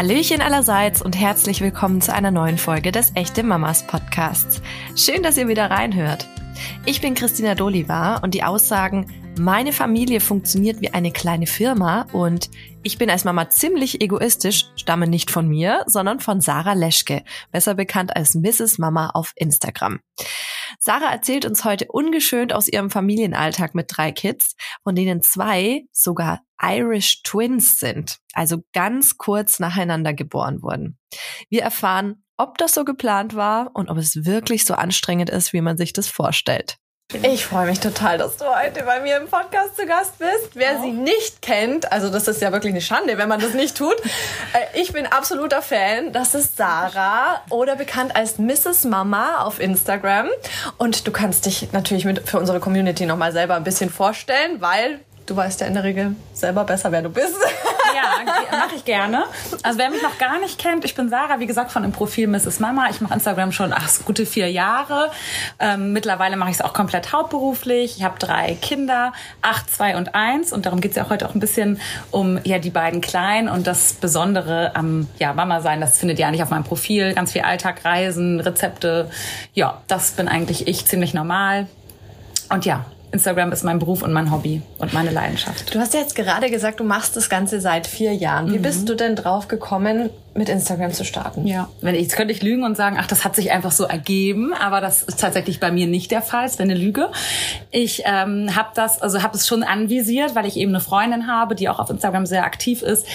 Hallöchen allerseits und herzlich willkommen zu einer neuen Folge des Echte Mamas Podcasts. Schön, dass ihr wieder reinhört. Ich bin Christina Dolivar und die Aussagen, meine Familie funktioniert wie eine kleine Firma und ich bin als Mama ziemlich egoistisch, stammen nicht von mir, sondern von Sarah Leschke, besser bekannt als Mrs. Mama auf Instagram. Sarah erzählt uns heute ungeschönt aus ihrem Familienalltag mit drei Kids, von denen zwei sogar Irish Twins sind, also ganz kurz nacheinander geboren wurden. Wir erfahren, ob das so geplant war und ob es wirklich so anstrengend ist, wie man sich das vorstellt. Ich freue mich total, dass du heute bei mir im Podcast zu Gast bist. Wer sie nicht kennt, also das ist ja wirklich eine Schande, wenn man das nicht tut. Äh, ich bin absoluter Fan. Das ist Sarah oder bekannt als Mrs. Mama auf Instagram. Und du kannst dich natürlich mit für unsere Community nochmal selber ein bisschen vorstellen, weil du weißt ja in der Regel selber besser, wer du bist. Ja, mache ich gerne. Also wer mich noch gar nicht kennt, ich bin Sarah, wie gesagt, von dem Profil Mrs. Mama. Ich mache Instagram schon ach, gute vier Jahre. Ähm, mittlerweile mache ich es auch komplett hauptberuflich. Ich habe drei Kinder, acht, zwei und eins. Und darum geht es ja heute auch ein bisschen um ja die beiden Kleinen und das Besondere am ja, Mama sein. Das findet ihr eigentlich auf meinem Profil. Ganz viel Alltag, Reisen, Rezepte. Ja, das bin eigentlich ich ziemlich normal. Und ja, Instagram ist mein Beruf und mein Hobby und meine Leidenschaft. Du hast ja jetzt gerade gesagt, du machst das Ganze seit vier Jahren. Wie mhm. bist du denn drauf gekommen, mit Instagram zu starten. Ja, wenn ich, jetzt könnte ich lügen und sagen, ach, das hat sich einfach so ergeben, aber das ist tatsächlich bei mir nicht der Fall. Es wäre eine Lüge. Ich ähm, habe das, also habe es schon anvisiert, weil ich eben eine Freundin habe, die auch auf Instagram sehr aktiv ist,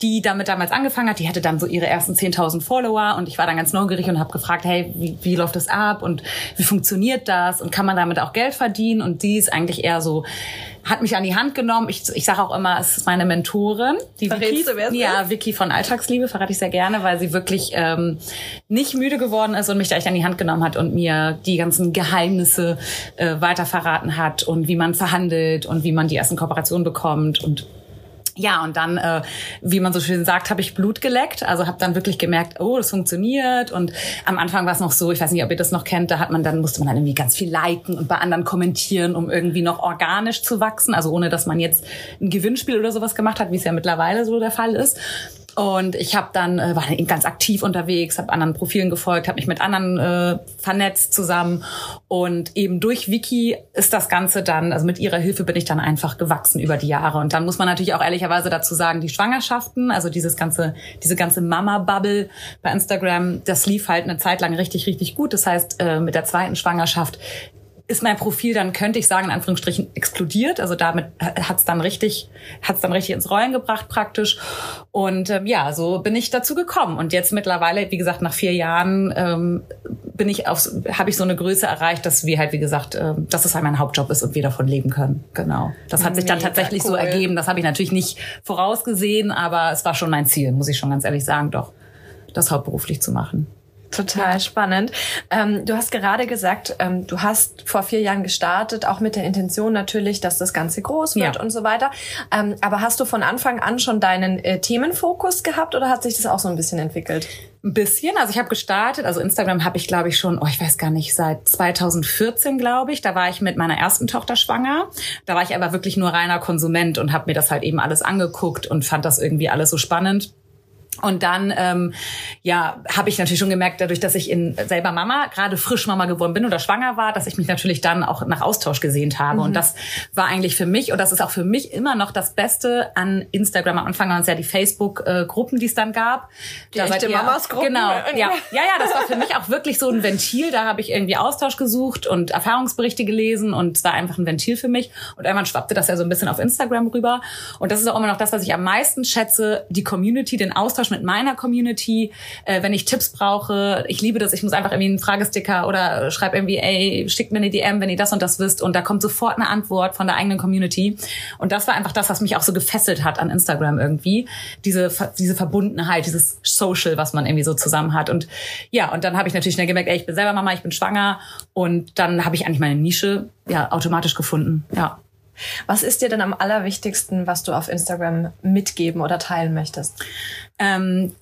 die damit damals angefangen hat. Die hatte dann so ihre ersten 10.000 Follower und ich war dann ganz neugierig und habe gefragt, hey, wie, wie läuft das ab und wie funktioniert das und kann man damit auch Geld verdienen? Und die ist eigentlich eher so hat mich an die Hand genommen. Ich, ich sage auch immer, es ist meine Mentorin. Die Verrätst Vicky, du, wer ja, Vicky von Alltagsliebe verrate ich sehr gerne, weil sie wirklich ähm, nicht müde geworden ist und mich da echt an die Hand genommen hat und mir die ganzen Geheimnisse äh, weiter verraten hat und wie man verhandelt und wie man die ersten Kooperationen bekommt und ja, und dann, äh, wie man so schön sagt, habe ich Blut geleckt. Also habe dann wirklich gemerkt, oh, das funktioniert. Und am Anfang war es noch so, ich weiß nicht, ob ihr das noch kennt, da hat man dann musste man dann irgendwie ganz viel liken und bei anderen kommentieren, um irgendwie noch organisch zu wachsen. Also ohne, dass man jetzt ein Gewinnspiel oder sowas gemacht hat, wie es ja mittlerweile so der Fall ist. Und ich habe dann äh, war dann ganz aktiv unterwegs, habe anderen Profilen gefolgt, habe mich mit anderen äh, vernetzt zusammen und eben durch Wiki ist das Ganze dann, also mit ihrer Hilfe bin ich dann einfach gewachsen über die Jahre. Und dann muss man natürlich auch ehrlicherweise dazu sagen, die Schwangerschaften, also dieses ganze, diese ganze Mama-Bubble bei Instagram, das lief halt eine Zeit lang richtig, richtig gut. Das heißt, äh, mit der zweiten Schwangerschaft ist mein Profil dann, könnte ich sagen, in Anführungsstrichen explodiert. Also damit hat's dann richtig, hat's dann richtig ins Rollen gebracht praktisch. Und ähm, ja, so bin ich dazu gekommen. Und jetzt mittlerweile, wie gesagt, nach vier Jahren ähm, bin ich auf, habe ich so eine Größe erreicht, dass wir halt, wie gesagt, äh, dass es halt mein Hauptjob ist und wir davon leben können. Genau. Das hat sich dann tatsächlich cool. so ergeben. Das habe ich natürlich nicht vorausgesehen, aber es war schon mein Ziel, muss ich schon ganz ehrlich sagen, doch, das hauptberuflich zu machen. Total spannend. Ähm, du hast gerade gesagt, ähm, du hast vor vier Jahren gestartet, auch mit der Intention natürlich, dass das Ganze groß wird ja. und so weiter. Ähm, aber hast du von Anfang an schon deinen äh, Themenfokus gehabt oder hat sich das auch so ein bisschen entwickelt? Ein bisschen. Also ich habe gestartet, also Instagram habe ich glaube ich schon, oh ich weiß gar nicht, seit 2014 glaube ich. Da war ich mit meiner ersten Tochter schwanger. Da war ich aber wirklich nur reiner Konsument und habe mir das halt eben alles angeguckt und fand das irgendwie alles so spannend und dann, ähm, ja, habe ich natürlich schon gemerkt, dadurch, dass ich in selber Mama, gerade frisch Mama geworden bin oder schwanger war, dass ich mich natürlich dann auch nach Austausch gesehnt habe. Mhm. Und das war eigentlich für mich, und das ist auch für mich immer noch das Beste an Instagram. Am Anfang waren es ja die Facebook-Gruppen, die es dann gab. Die da echte Mamas-Gruppen. Genau, ja. ja. Ja, das war für mich auch wirklich so ein Ventil. Da habe ich irgendwie Austausch gesucht und Erfahrungsberichte gelesen und es war einfach ein Ventil für mich. Und irgendwann schwappte das ja so ein bisschen auf Instagram rüber. Und das ist auch immer noch das, was ich am meisten schätze, die Community, den Austausch mit meiner Community, äh, wenn ich Tipps brauche. Ich liebe das. Ich muss einfach irgendwie einen Fragesticker oder schreib irgendwie, ey, schickt mir eine DM, wenn ihr das und das wisst. Und da kommt sofort eine Antwort von der eigenen Community. Und das war einfach das, was mich auch so gefesselt hat an Instagram irgendwie. Diese, diese Verbundenheit, dieses Social, was man irgendwie so zusammen hat. Und ja, und dann habe ich natürlich schnell gemerkt, ey, ich bin selber Mama, ich bin schwanger. Und dann habe ich eigentlich meine Nische ja automatisch gefunden. Ja. Was ist dir denn am allerwichtigsten, was du auf Instagram mitgeben oder teilen möchtest? Ähm,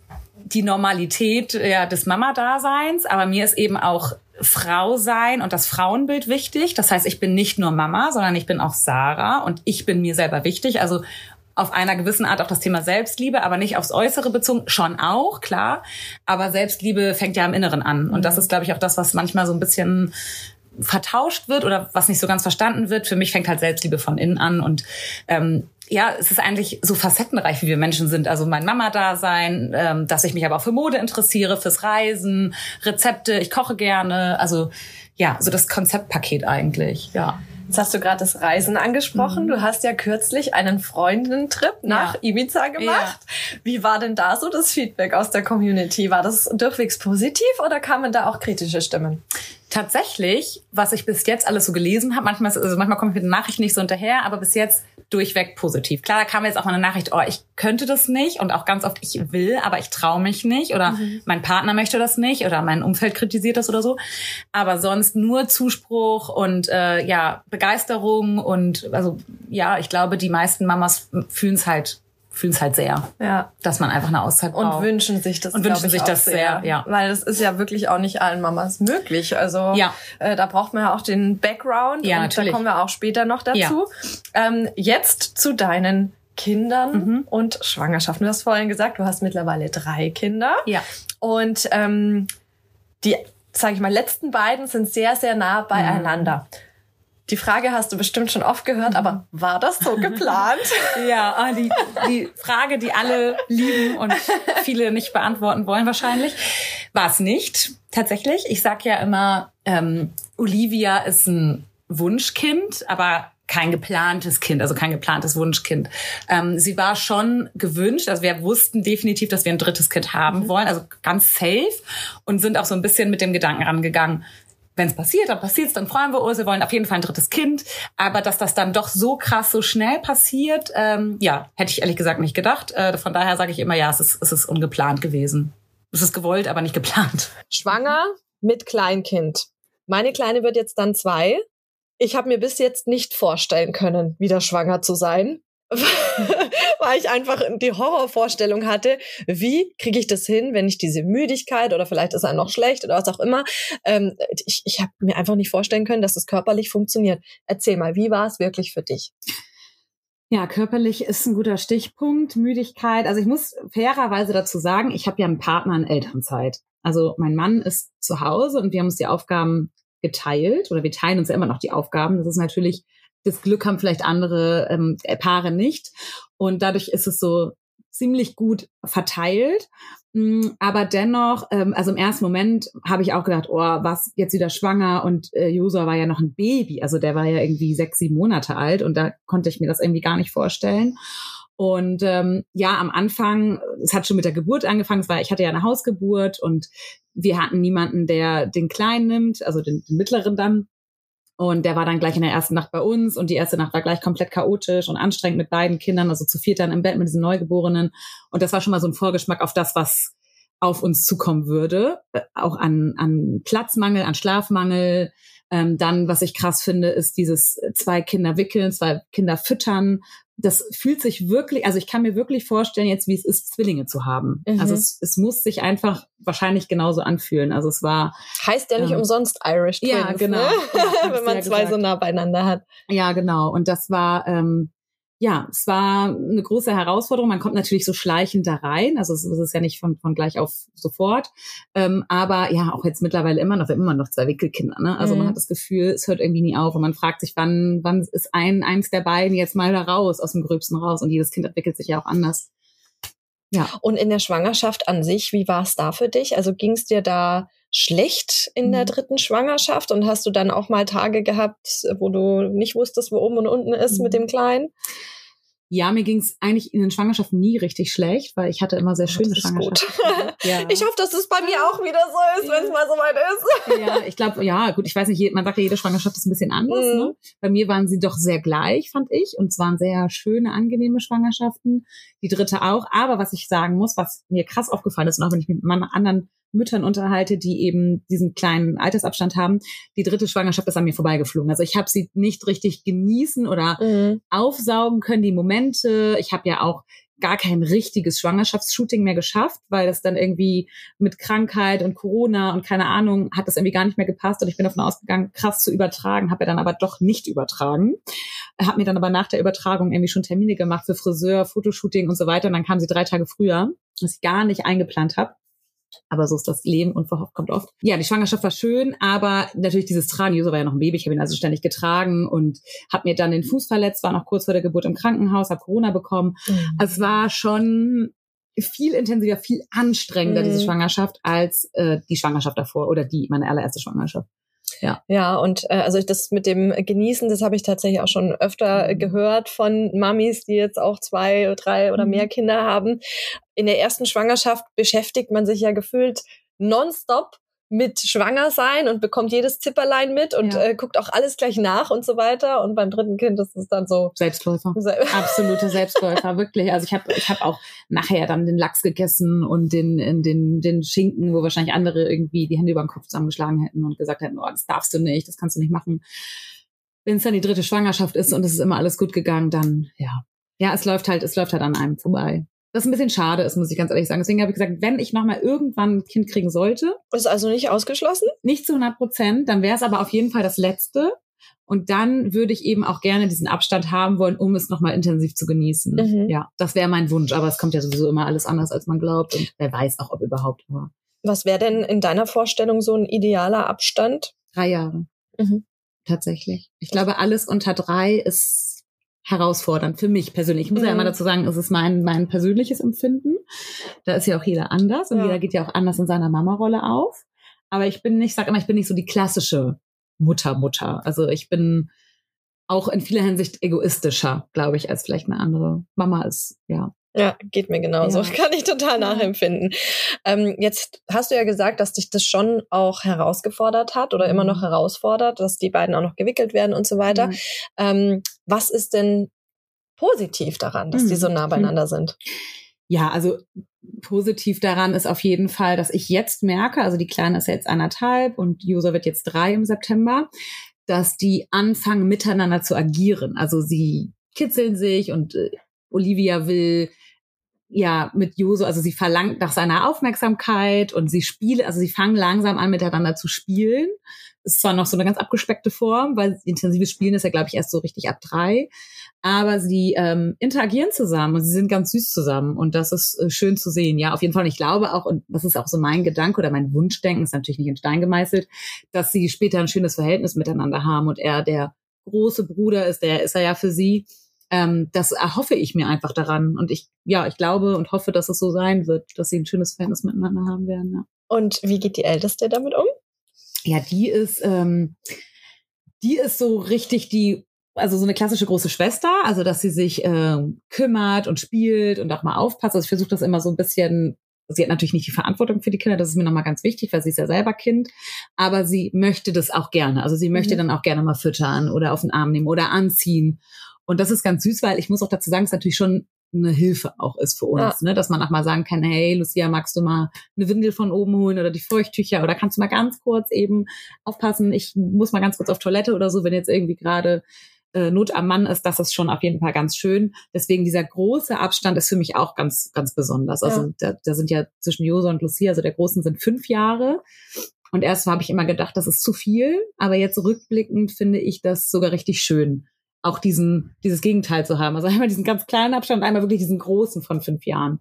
die Normalität ja, des Mama-Daseins, aber mir ist eben auch Frau sein und das Frauenbild wichtig. Das heißt, ich bin nicht nur Mama, sondern ich bin auch Sarah und ich bin mir selber wichtig. Also auf einer gewissen Art auf das Thema Selbstliebe, aber nicht aufs Äußere bezogen. Schon auch, klar. Aber Selbstliebe fängt ja im Inneren an. Und das ist, glaube ich, auch das, was manchmal so ein bisschen vertauscht wird oder was nicht so ganz verstanden wird. Für mich fängt halt Selbstliebe von innen an und ähm, ja, es ist eigentlich so facettenreich, wie wir Menschen sind. Also mein Mama-Dasein, ähm, dass ich mich aber auch für Mode interessiere, fürs Reisen, Rezepte, ich koche gerne. Also ja, so das Konzeptpaket eigentlich, ja. Jetzt hast du gerade das Reisen angesprochen. Mhm. Du hast ja kürzlich einen Freundentrip nach ja. Ibiza gemacht. Ja. Wie war denn da so das Feedback aus der Community? War das durchwegs positiv oder kamen da auch kritische Stimmen? Tatsächlich, was ich bis jetzt alles so gelesen habe, manchmal, also manchmal komme ich mit den Nachrichten nicht so hinterher, aber bis jetzt durchweg positiv. Klar, da kam jetzt auch mal eine Nachricht, oh, ich könnte das nicht und auch ganz oft, ich will, aber ich traue mich nicht oder mhm. mein Partner möchte das nicht oder mein Umfeld kritisiert das oder so. Aber sonst nur Zuspruch und äh, ja, Begeisterung und also ja, ich glaube, die meisten Mamas fühlen es halt fühlen es halt sehr, ja. dass man einfach eine Auszeit braucht. Und wünschen sich das. Und wünschen sich das sehr, ja. Weil das ist ja wirklich auch nicht allen Mamas möglich. Also ja. äh, da braucht man ja auch den Background. Ja, und natürlich. da kommen wir auch später noch dazu. Ja. Ähm, jetzt zu deinen Kindern mhm. und Schwangerschaften. Du hast vorhin gesagt, du hast mittlerweile drei Kinder. Ja. Und ähm, die, sage ich mal, letzten beiden sind sehr, sehr nah beieinander. Mhm. Die Frage hast du bestimmt schon oft gehört, aber war das so geplant? ja, ah, die, die Frage, die alle lieben und viele nicht beantworten wollen wahrscheinlich, war es nicht. Tatsächlich. Ich sag ja immer, ähm, Olivia ist ein Wunschkind, aber kein geplantes Kind, also kein geplantes Wunschkind. Ähm, sie war schon gewünscht, also wir wussten definitiv, dass wir ein drittes Kind haben mhm. wollen, also ganz safe und sind auch so ein bisschen mit dem Gedanken rangegangen, wenn es passiert, dann passiert's, dann freuen wir uns, wir wollen auf jeden Fall ein drittes Kind. Aber dass das dann doch so krass, so schnell passiert, ähm, ja, hätte ich ehrlich gesagt nicht gedacht. Äh, von daher sage ich immer, ja, es ist, es ist ungeplant gewesen. Es ist gewollt, aber nicht geplant. Schwanger mit Kleinkind. Meine Kleine wird jetzt dann zwei. Ich habe mir bis jetzt nicht vorstellen können, wieder schwanger zu sein. weil ich einfach die Horrorvorstellung hatte, wie kriege ich das hin, wenn ich diese Müdigkeit oder vielleicht ist er noch schlecht oder was auch immer. Ähm, ich ich habe mir einfach nicht vorstellen können, dass es das körperlich funktioniert. Erzähl mal, wie war es wirklich für dich? Ja, körperlich ist ein guter Stichpunkt. Müdigkeit. Also ich muss fairerweise dazu sagen, ich habe ja einen Partner in Elternzeit. Also mein Mann ist zu Hause und wir haben uns die Aufgaben geteilt oder wir teilen uns ja immer noch die Aufgaben. Das ist natürlich das Glück haben vielleicht andere ähm, Paare nicht. Und dadurch ist es so ziemlich gut verteilt. Mm, aber dennoch, ähm, also im ersten Moment habe ich auch gedacht, oh, was jetzt wieder schwanger und äh, Josua war ja noch ein Baby, also der war ja irgendwie sechs, sieben Monate alt und da konnte ich mir das irgendwie gar nicht vorstellen. Und ähm, ja, am Anfang, es hat schon mit der Geburt angefangen, es ich hatte ja eine Hausgeburt und wir hatten niemanden, der den Kleinen nimmt, also den, den mittleren dann. Und der war dann gleich in der ersten Nacht bei uns und die erste Nacht war gleich komplett chaotisch und anstrengend mit beiden Kindern, also zu viert dann im Bett mit diesen Neugeborenen. Und das war schon mal so ein Vorgeschmack auf das, was auf uns zukommen würde. Äh, auch an, an Platzmangel, an Schlafmangel. Ähm, dann, was ich krass finde, ist dieses zwei Kinder wickeln, zwei Kinder füttern das fühlt sich wirklich, also ich kann mir wirklich vorstellen jetzt, wie es ist, Zwillinge zu haben. Mhm. Also es, es muss sich einfach wahrscheinlich genauso anfühlen. Also es war. Heißt ja nicht ähm, umsonst Irish Twins. Ja, genau. Ne? Wenn man ja zwei so nah beieinander hat. Ja, genau. Und das war, ähm, ja, es war eine große Herausforderung. Man kommt natürlich so schleichend da rein. Also es, ist ja nicht von, von gleich auf sofort. Ähm, aber ja, auch jetzt mittlerweile immer noch, immer noch zwei Wickelkinder. Ne? Also mhm. man hat das Gefühl, es hört irgendwie nie auf. Und man fragt sich, wann, wann ist ein, eins der beiden jetzt mal da raus, aus dem Gröbsten raus? Und jedes Kind entwickelt sich ja auch anders. Ja. Und in der Schwangerschaft an sich, wie war es da für dich? Also ging es dir da schlecht in der mhm. dritten Schwangerschaft und hast du dann auch mal Tage gehabt, wo du nicht wusstest, wo oben und unten ist mhm. mit dem Kleinen? Ja, mir ging es eigentlich in den Schwangerschaften nie richtig schlecht, weil ich hatte immer sehr schöne Schwangerschaften. ja. Ich hoffe, dass es bei mir auch wieder so ist, wenn es mal so weit ist. ja, ich glaube, ja, gut, ich weiß nicht, man sagt ja, jede Schwangerschaft ist ein bisschen anders. Mhm. Ne? Bei mir waren sie doch sehr gleich, fand ich. Und es waren sehr schöne, angenehme Schwangerschaften. Die dritte auch. Aber was ich sagen muss, was mir krass aufgefallen ist, und auch wenn ich mit meinen anderen Müttern unterhalte, die eben diesen kleinen Altersabstand haben. Die dritte Schwangerschaft ist an mir vorbeigeflogen. Also ich habe sie nicht richtig genießen oder mhm. aufsaugen können, die Momente. Ich habe ja auch gar kein richtiges Schwangerschaftsshooting mehr geschafft, weil das dann irgendwie mit Krankheit und Corona und keine Ahnung hat das irgendwie gar nicht mehr gepasst und ich bin davon ausgegangen, krass zu übertragen, habe ja dann aber doch nicht übertragen. habe mir dann aber nach der Übertragung irgendwie schon Termine gemacht für Friseur, Fotoshooting und so weiter. Und dann kam sie drei Tage früher, was ich gar nicht eingeplant habe. Aber so ist das Leben, unverhofft kommt oft. Ja, die Schwangerschaft war schön, aber natürlich dieses Tragen, Joso war ja noch ein Baby, ich habe ihn also ständig getragen und habe mir dann den Fuß verletzt, war noch kurz vor der Geburt im Krankenhaus, habe Corona bekommen. Mhm. Es war schon viel intensiver, viel anstrengender, mhm. diese Schwangerschaft, als äh, die Schwangerschaft davor oder die, meine allererste Schwangerschaft. Ja. Ja, und äh, also das mit dem Genießen, das habe ich tatsächlich auch schon öfter mhm. gehört von Mamis, die jetzt auch zwei, drei oder mehr mhm. Kinder haben. In der ersten Schwangerschaft beschäftigt man sich ja gefühlt nonstop mit schwanger sein und bekommt jedes Zipperlein mit und ja. äh, guckt auch alles gleich nach und so weiter. Und beim dritten Kind ist es dann so Selbstläufer, absolute Selbstläufer, wirklich. Also ich habe ich hab auch nachher dann den Lachs gegessen und den den den Schinken, wo wahrscheinlich andere irgendwie die Hände über den Kopf zusammengeschlagen hätten und gesagt hätten, oh, das darfst du nicht, das kannst du nicht machen. Wenn es dann die dritte Schwangerschaft ist und es ist immer alles gut gegangen, dann ja, ja, es läuft halt, es läuft halt an einem vorbei. Das ein bisschen schade ist, muss ich ganz ehrlich sagen. Deswegen habe ich gesagt, wenn ich nochmal irgendwann ein Kind kriegen sollte. Ist also nicht ausgeschlossen? Nicht zu 100 Prozent. Dann wäre es aber auf jeden Fall das Letzte. Und dann würde ich eben auch gerne diesen Abstand haben wollen, um es nochmal intensiv zu genießen. Mhm. Ja, das wäre mein Wunsch. Aber es kommt ja sowieso immer alles anders, als man glaubt. Und wer weiß auch, ob überhaupt. Aber Was wäre denn in deiner Vorstellung so ein idealer Abstand? Drei Jahre. Mhm. Tatsächlich. Ich glaube, alles unter drei ist herausfordernd für mich persönlich. Ich muss mhm. ja immer dazu sagen, es ist mein, mein persönliches Empfinden. Da ist ja auch jeder anders und ja. jeder geht ja auch anders in seiner Mama-Rolle auf. Aber ich bin nicht, sag immer, ich bin nicht so die klassische Mutter-Mutter. Also ich bin auch in vieler Hinsicht egoistischer, glaube ich, als vielleicht eine andere Mama ist, ja. Ja, geht mir genauso. Ja. Kann ich total nachempfinden. Ähm, jetzt hast du ja gesagt, dass dich das schon auch herausgefordert hat oder immer noch mhm. herausfordert, dass die beiden auch noch gewickelt werden und so weiter. Mhm. Ähm, was ist denn positiv daran, dass mhm. die so nah beieinander sind? Ja, also positiv daran ist auf jeden Fall, dass ich jetzt merke, also die Kleine ist ja jetzt anderthalb und Josa wird jetzt drei im September, dass die anfangen miteinander zu agieren. Also sie kitzeln sich und äh, Olivia will ja mit Joso, also sie verlangt nach seiner Aufmerksamkeit und sie spiele, also sie fangen langsam an miteinander zu spielen. Ist zwar noch so eine ganz abgespeckte Form, weil intensives Spielen ist ja, glaube ich, erst so richtig ab drei. Aber sie ähm, interagieren zusammen und sie sind ganz süß zusammen und das ist äh, schön zu sehen. Ja, auf jeden Fall. Und ich glaube auch, und das ist auch so mein Gedanke oder mein Wunschdenken, ist natürlich nicht in Stein gemeißelt, dass sie später ein schönes Verhältnis miteinander haben und er der große Bruder ist, der ist er ja für sie ähm, das erhoffe ich mir einfach daran. Und ich, ja, ich glaube und hoffe, dass es so sein wird, dass sie ein schönes Verhältnis miteinander haben werden. Ja. Und wie geht die Älteste damit um? Ja, die ist, ähm, die ist so richtig die, also so eine klassische große Schwester, also dass sie sich äh, kümmert und spielt und auch mal aufpasst. Also ich versuche das immer so ein bisschen sie hat natürlich nicht die Verantwortung für die Kinder, das ist mir nochmal ganz wichtig, weil sie ist ja selber Kind, aber sie möchte das auch gerne. Also sie möchte mhm. dann auch gerne mal füttern oder auf den Arm nehmen oder anziehen. Und das ist ganz süß, weil ich muss auch dazu sagen, es natürlich schon eine Hilfe auch ist für uns, ja. ne? dass man auch mal sagen kann, hey, Lucia, magst du mal eine Windel von oben holen oder die Feuchttücher oder kannst du mal ganz kurz eben aufpassen, ich muss mal ganz kurz auf Toilette oder so, wenn jetzt irgendwie gerade äh, Not am Mann ist, das ist schon auf jeden Fall ganz schön. Deswegen dieser große Abstand ist für mich auch ganz, ganz besonders. Also ja. da, da sind ja zwischen Josa und Lucia, also der Großen sind fünf Jahre. Und erst habe ich immer gedacht, das ist zu viel, aber jetzt rückblickend finde ich das sogar richtig schön auch diesen, dieses Gegenteil zu haben. Also einmal diesen ganz kleinen Abstand, einmal wirklich diesen großen von fünf Jahren.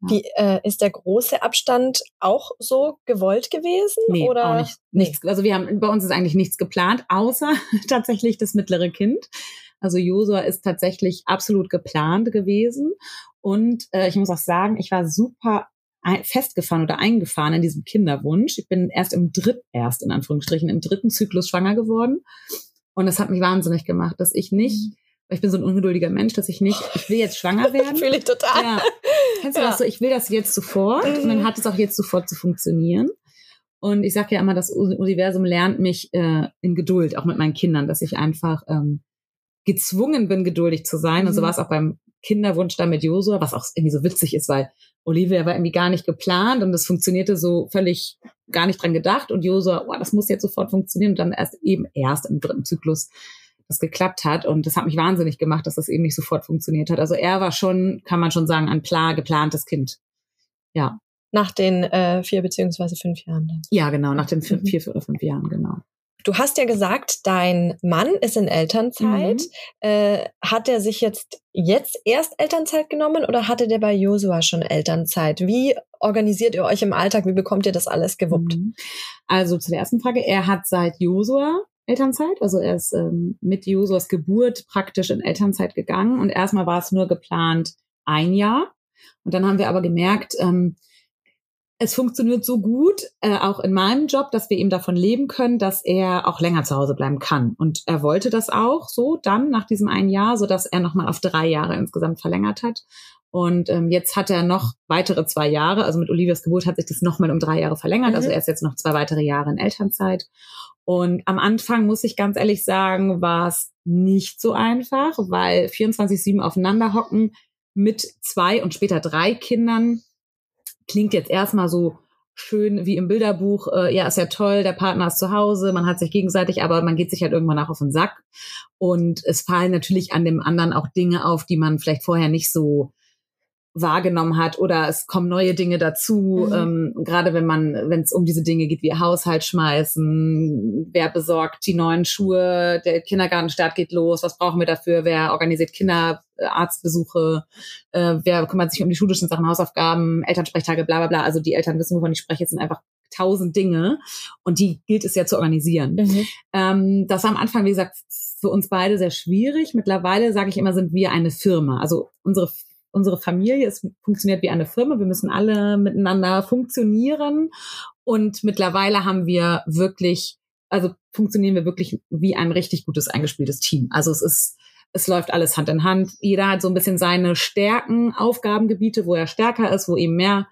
Ja. Wie, äh, ist der große Abstand auch so gewollt gewesen? Nee, oder? auch nicht. Nichts. Also wir haben, bei uns ist eigentlich nichts geplant, außer tatsächlich das mittlere Kind. Also Josua ist tatsächlich absolut geplant gewesen. Und äh, ich muss auch sagen, ich war super festgefahren oder eingefahren in diesem Kinderwunsch. Ich bin erst im dritten, erst in Anführungsstrichen, im dritten Zyklus schwanger geworden. Und das hat mich wahnsinnig gemacht, dass ich nicht, mhm. weil ich bin so ein ungeduldiger Mensch, dass ich nicht, ich will jetzt schwanger werden. Fühle ich total. Ja. Kennst du ja. das so? Ich will das jetzt sofort mhm. und dann hat es auch jetzt sofort zu funktionieren. Und ich sage ja immer, das Universum lernt mich äh, in Geduld, auch mit meinen Kindern, dass ich einfach ähm, gezwungen bin, geduldig zu sein. Mhm. Und so mhm. war es auch beim Kinderwunsch da mit Josua, was auch irgendwie so witzig ist, weil Olivia war irgendwie gar nicht geplant und es funktionierte so völlig gar nicht dran gedacht und Josua, oh, das muss jetzt sofort funktionieren und dann erst eben erst im dritten Zyklus das geklappt hat und das hat mich wahnsinnig gemacht, dass das eben nicht sofort funktioniert hat. Also er war schon, kann man schon sagen, ein klar geplantes Kind. Ja. Nach den äh, vier beziehungsweise fünf Jahren dann. Ja, genau, nach den fünf, mhm. vier oder fünf Jahren, genau. Du hast ja gesagt, dein Mann ist in Elternzeit. Mhm. Äh, hat er sich jetzt jetzt erst Elternzeit genommen oder hatte der bei Josua schon Elternzeit? Wie organisiert ihr euch im Alltag? Wie bekommt ihr das alles gewuppt? Mhm. Also zu der ersten Frage. Er hat seit Josua Elternzeit. Also er ist ähm, mit Josuas Geburt praktisch in Elternzeit gegangen. Und erstmal war es nur geplant ein Jahr. Und dann haben wir aber gemerkt, ähm, es funktioniert so gut, äh, auch in meinem Job, dass wir ihm davon leben können, dass er auch länger zu Hause bleiben kann. Und er wollte das auch so dann nach diesem einen Jahr, so dass er nochmal auf drei Jahre insgesamt verlängert hat. Und ähm, jetzt hat er noch weitere zwei Jahre, also mit Olivias Geburt hat sich das nochmal um drei Jahre verlängert. Also mhm. Also er ist jetzt noch zwei weitere Jahre in Elternzeit. Und am Anfang, muss ich ganz ehrlich sagen, war es nicht so einfach, weil 24-7 aufeinander hocken mit zwei und später drei Kindern klingt jetzt erstmal so schön wie im Bilderbuch, äh, ja, ist ja toll, der Partner ist zu Hause, man hat sich gegenseitig, aber man geht sich halt irgendwann auch auf den Sack. Und es fallen natürlich an dem anderen auch Dinge auf, die man vielleicht vorher nicht so wahrgenommen hat oder es kommen neue Dinge dazu, mhm. ähm, gerade wenn man, wenn es um diese Dinge geht wie Haushalt schmeißen, wer besorgt die neuen Schuhe, der Kindergartenstart geht los, was brauchen wir dafür, wer organisiert Kinderarztbesuche, äh, wer kümmert sich um die schulischen Sachen, Hausaufgaben, Elternsprechtage, bla bla bla. Also die Eltern wissen, wovon ich spreche, es sind einfach tausend Dinge und die gilt es ja zu organisieren. Mhm. Ähm, das war am Anfang, wie gesagt, für uns beide sehr schwierig. Mittlerweile sage ich immer, sind wir eine Firma. Also unsere unsere Familie, es funktioniert wie eine Firma, wir müssen alle miteinander funktionieren und mittlerweile haben wir wirklich, also funktionieren wir wirklich wie ein richtig gutes eingespieltes Team. Also es ist, es läuft alles Hand in Hand. Jeder hat so ein bisschen seine Stärken, Aufgabengebiete, wo er stärker ist, wo ihm mehr,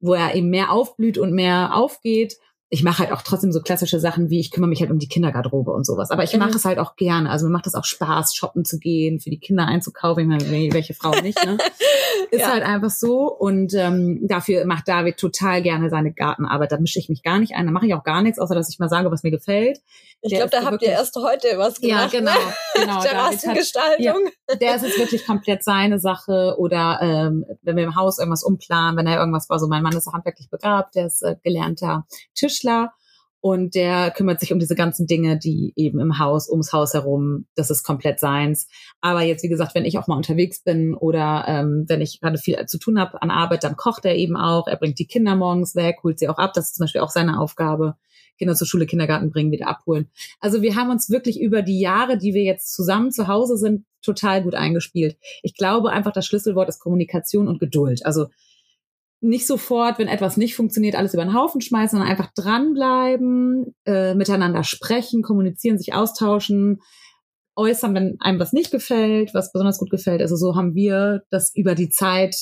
wo er eben mehr aufblüht und mehr aufgeht ich mache halt auch trotzdem so klassische Sachen wie ich kümmere mich halt um die Kindergarderobe und sowas. Aber ich mhm. mache es halt auch gerne. Also mir macht es auch Spaß, shoppen zu gehen, für die Kinder einzukaufen. Ich meine, welche Frau nicht, ne? Ist ja. halt einfach so. Und ähm, dafür macht David total gerne seine Gartenarbeit. Da mische ich mich gar nicht ein. Da mache ich auch gar nichts, außer dass ich mal sage, was mir gefällt. Ich glaube, da habt ihr erst heute was gemacht. Ja, genau. Ne? genau Terrassengestaltung. Ja, der ist jetzt wirklich komplett seine Sache. Oder ähm, wenn wir im Haus irgendwas umplanen, wenn er irgendwas war, so mein Mann ist handwerklich begabt, der ist äh, gelernter Tischler und der kümmert sich um diese ganzen Dinge, die eben im Haus, ums Haus herum, das ist komplett seins. Aber jetzt, wie gesagt, wenn ich auch mal unterwegs bin oder ähm, wenn ich gerade viel zu tun habe an Arbeit, dann kocht er eben auch. Er bringt die Kinder morgens weg, holt sie auch ab. Das ist zum Beispiel auch seine Aufgabe. Kinder zur Schule, Kindergarten bringen, wieder abholen. Also wir haben uns wirklich über die Jahre, die wir jetzt zusammen zu Hause sind, total gut eingespielt. Ich glaube einfach, das Schlüsselwort ist Kommunikation und Geduld. Also nicht sofort, wenn etwas nicht funktioniert, alles über den Haufen schmeißen, sondern einfach dranbleiben, äh, miteinander sprechen, kommunizieren, sich austauschen, äußern, wenn einem was nicht gefällt, was besonders gut gefällt. Also so haben wir das über die Zeit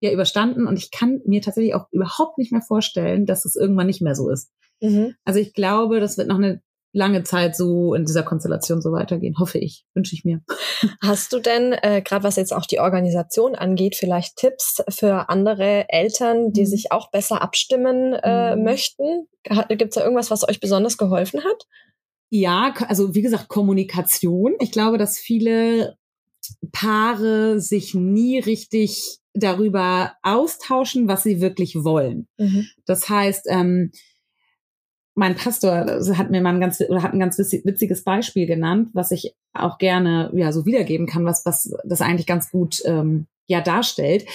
ja überstanden und ich kann mir tatsächlich auch überhaupt nicht mehr vorstellen, dass es irgendwann nicht mehr so ist. Mhm. Also ich glaube, das wird noch eine lange Zeit so in dieser Konstellation so weitergehen, hoffe ich, wünsche ich mir. Hast du denn, äh, gerade was jetzt auch die Organisation angeht, vielleicht Tipps für andere Eltern, die mhm. sich auch besser abstimmen äh, mhm. möchten? Gibt es da irgendwas, was euch besonders geholfen hat? Ja, also wie gesagt, Kommunikation. Ich glaube, dass viele Paare sich nie richtig darüber austauschen, was sie wirklich wollen. Mhm. Das heißt, ähm, mein Pastor hat mir mal ein ganz oder hat ein ganz witziges Beispiel genannt, was ich auch gerne ja so wiedergeben kann, was was das eigentlich ganz gut ähm, ja darstellt.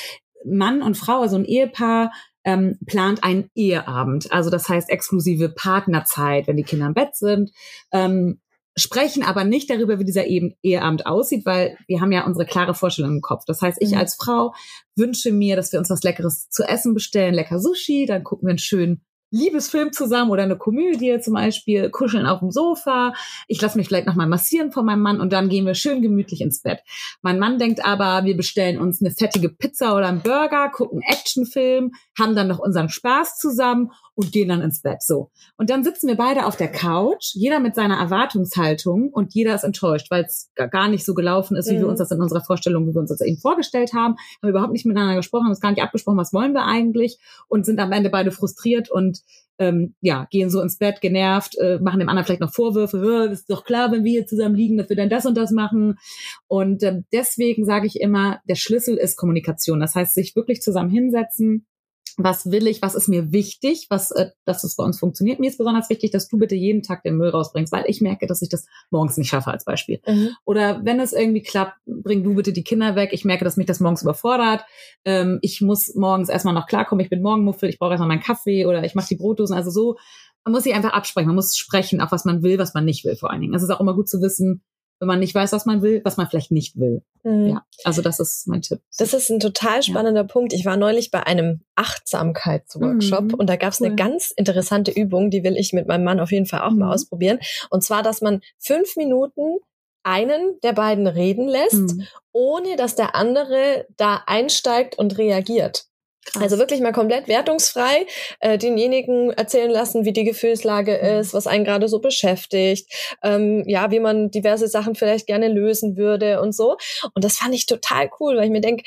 Mann und Frau, also ein Ehepaar ähm, plant einen Eheabend, also das heißt exklusive Partnerzeit, wenn die Kinder im Bett sind. Ähm, sprechen aber nicht darüber, wie dieser Eheabend aussieht, weil wir haben ja unsere klare Vorstellung im Kopf. Das heißt, ich mhm. als Frau wünsche mir, dass wir uns was Leckeres zu essen bestellen, lecker Sushi, dann gucken wir einen schönen Liebesfilm zusammen oder eine Komödie zum Beispiel, kuscheln auf dem Sofa. Ich lasse mich vielleicht nochmal massieren von meinem Mann und dann gehen wir schön gemütlich ins Bett. Mein Mann denkt aber, wir bestellen uns eine fettige Pizza oder einen Burger, gucken Actionfilm, haben dann noch unseren Spaß zusammen und gehen dann ins Bett. So. Und dann sitzen wir beide auf der Couch, jeder mit seiner Erwartungshaltung und jeder ist enttäuscht, weil es gar nicht so gelaufen ist, wie mhm. wir uns das in unserer Vorstellung, wie wir uns das eben vorgestellt haben. Haben überhaupt nicht miteinander gesprochen, haben uns gar nicht abgesprochen, was wollen wir eigentlich und sind am Ende beide frustriert und ähm, ja, gehen so ins Bett genervt, äh, machen dem anderen vielleicht noch Vorwürfe, ist doch klar, wenn wir hier zusammen liegen, dass wir dann das und das machen. Und ähm, deswegen sage ich immer, der Schlüssel ist Kommunikation. Das heißt, sich wirklich zusammen hinsetzen, was will ich, was ist mir wichtig, was, äh, dass es bei uns funktioniert. Mir ist besonders wichtig, dass du bitte jeden Tag den Müll rausbringst, weil ich merke, dass ich das morgens nicht schaffe als Beispiel. Mhm. Oder wenn es irgendwie klappt, bring du bitte die Kinder weg. Ich merke, dass mich das morgens überfordert. Ähm, ich muss morgens erstmal noch klarkommen. Ich bin Morgenmuffel, ich brauche erstmal meinen Kaffee oder ich mache die Brotdosen. Also so, man muss sich einfach absprechen. Man muss sprechen, auch was man will, was man nicht will vor allen Dingen. Es ist auch immer gut zu wissen, wenn man nicht weiß, was man will, was man vielleicht nicht will. Mhm. Ja, also das ist mein Tipp. Das ist ein total spannender Punkt. Ich war neulich bei einem Achtsamkeitsworkshop Mhm. und da gab es eine Cool. ganz interessante Übung, die will ich mit meinem Mann auf jeden Fall auch mal Mhm. ausprobieren. Und zwar, dass man fünf Minuten einen der beiden reden lässt, Mhm. ohne dass der andere da einsteigt und reagiert. Krass. Also wirklich mal komplett wertungsfrei äh, denjenigen erzählen lassen, wie die Gefühlslage Mhm. ist, was einen gerade so beschäftigt, ähm, ja, wie man diverse Sachen vielleicht gerne lösen würde und so. Und das fand ich total cool, weil ich mir denke,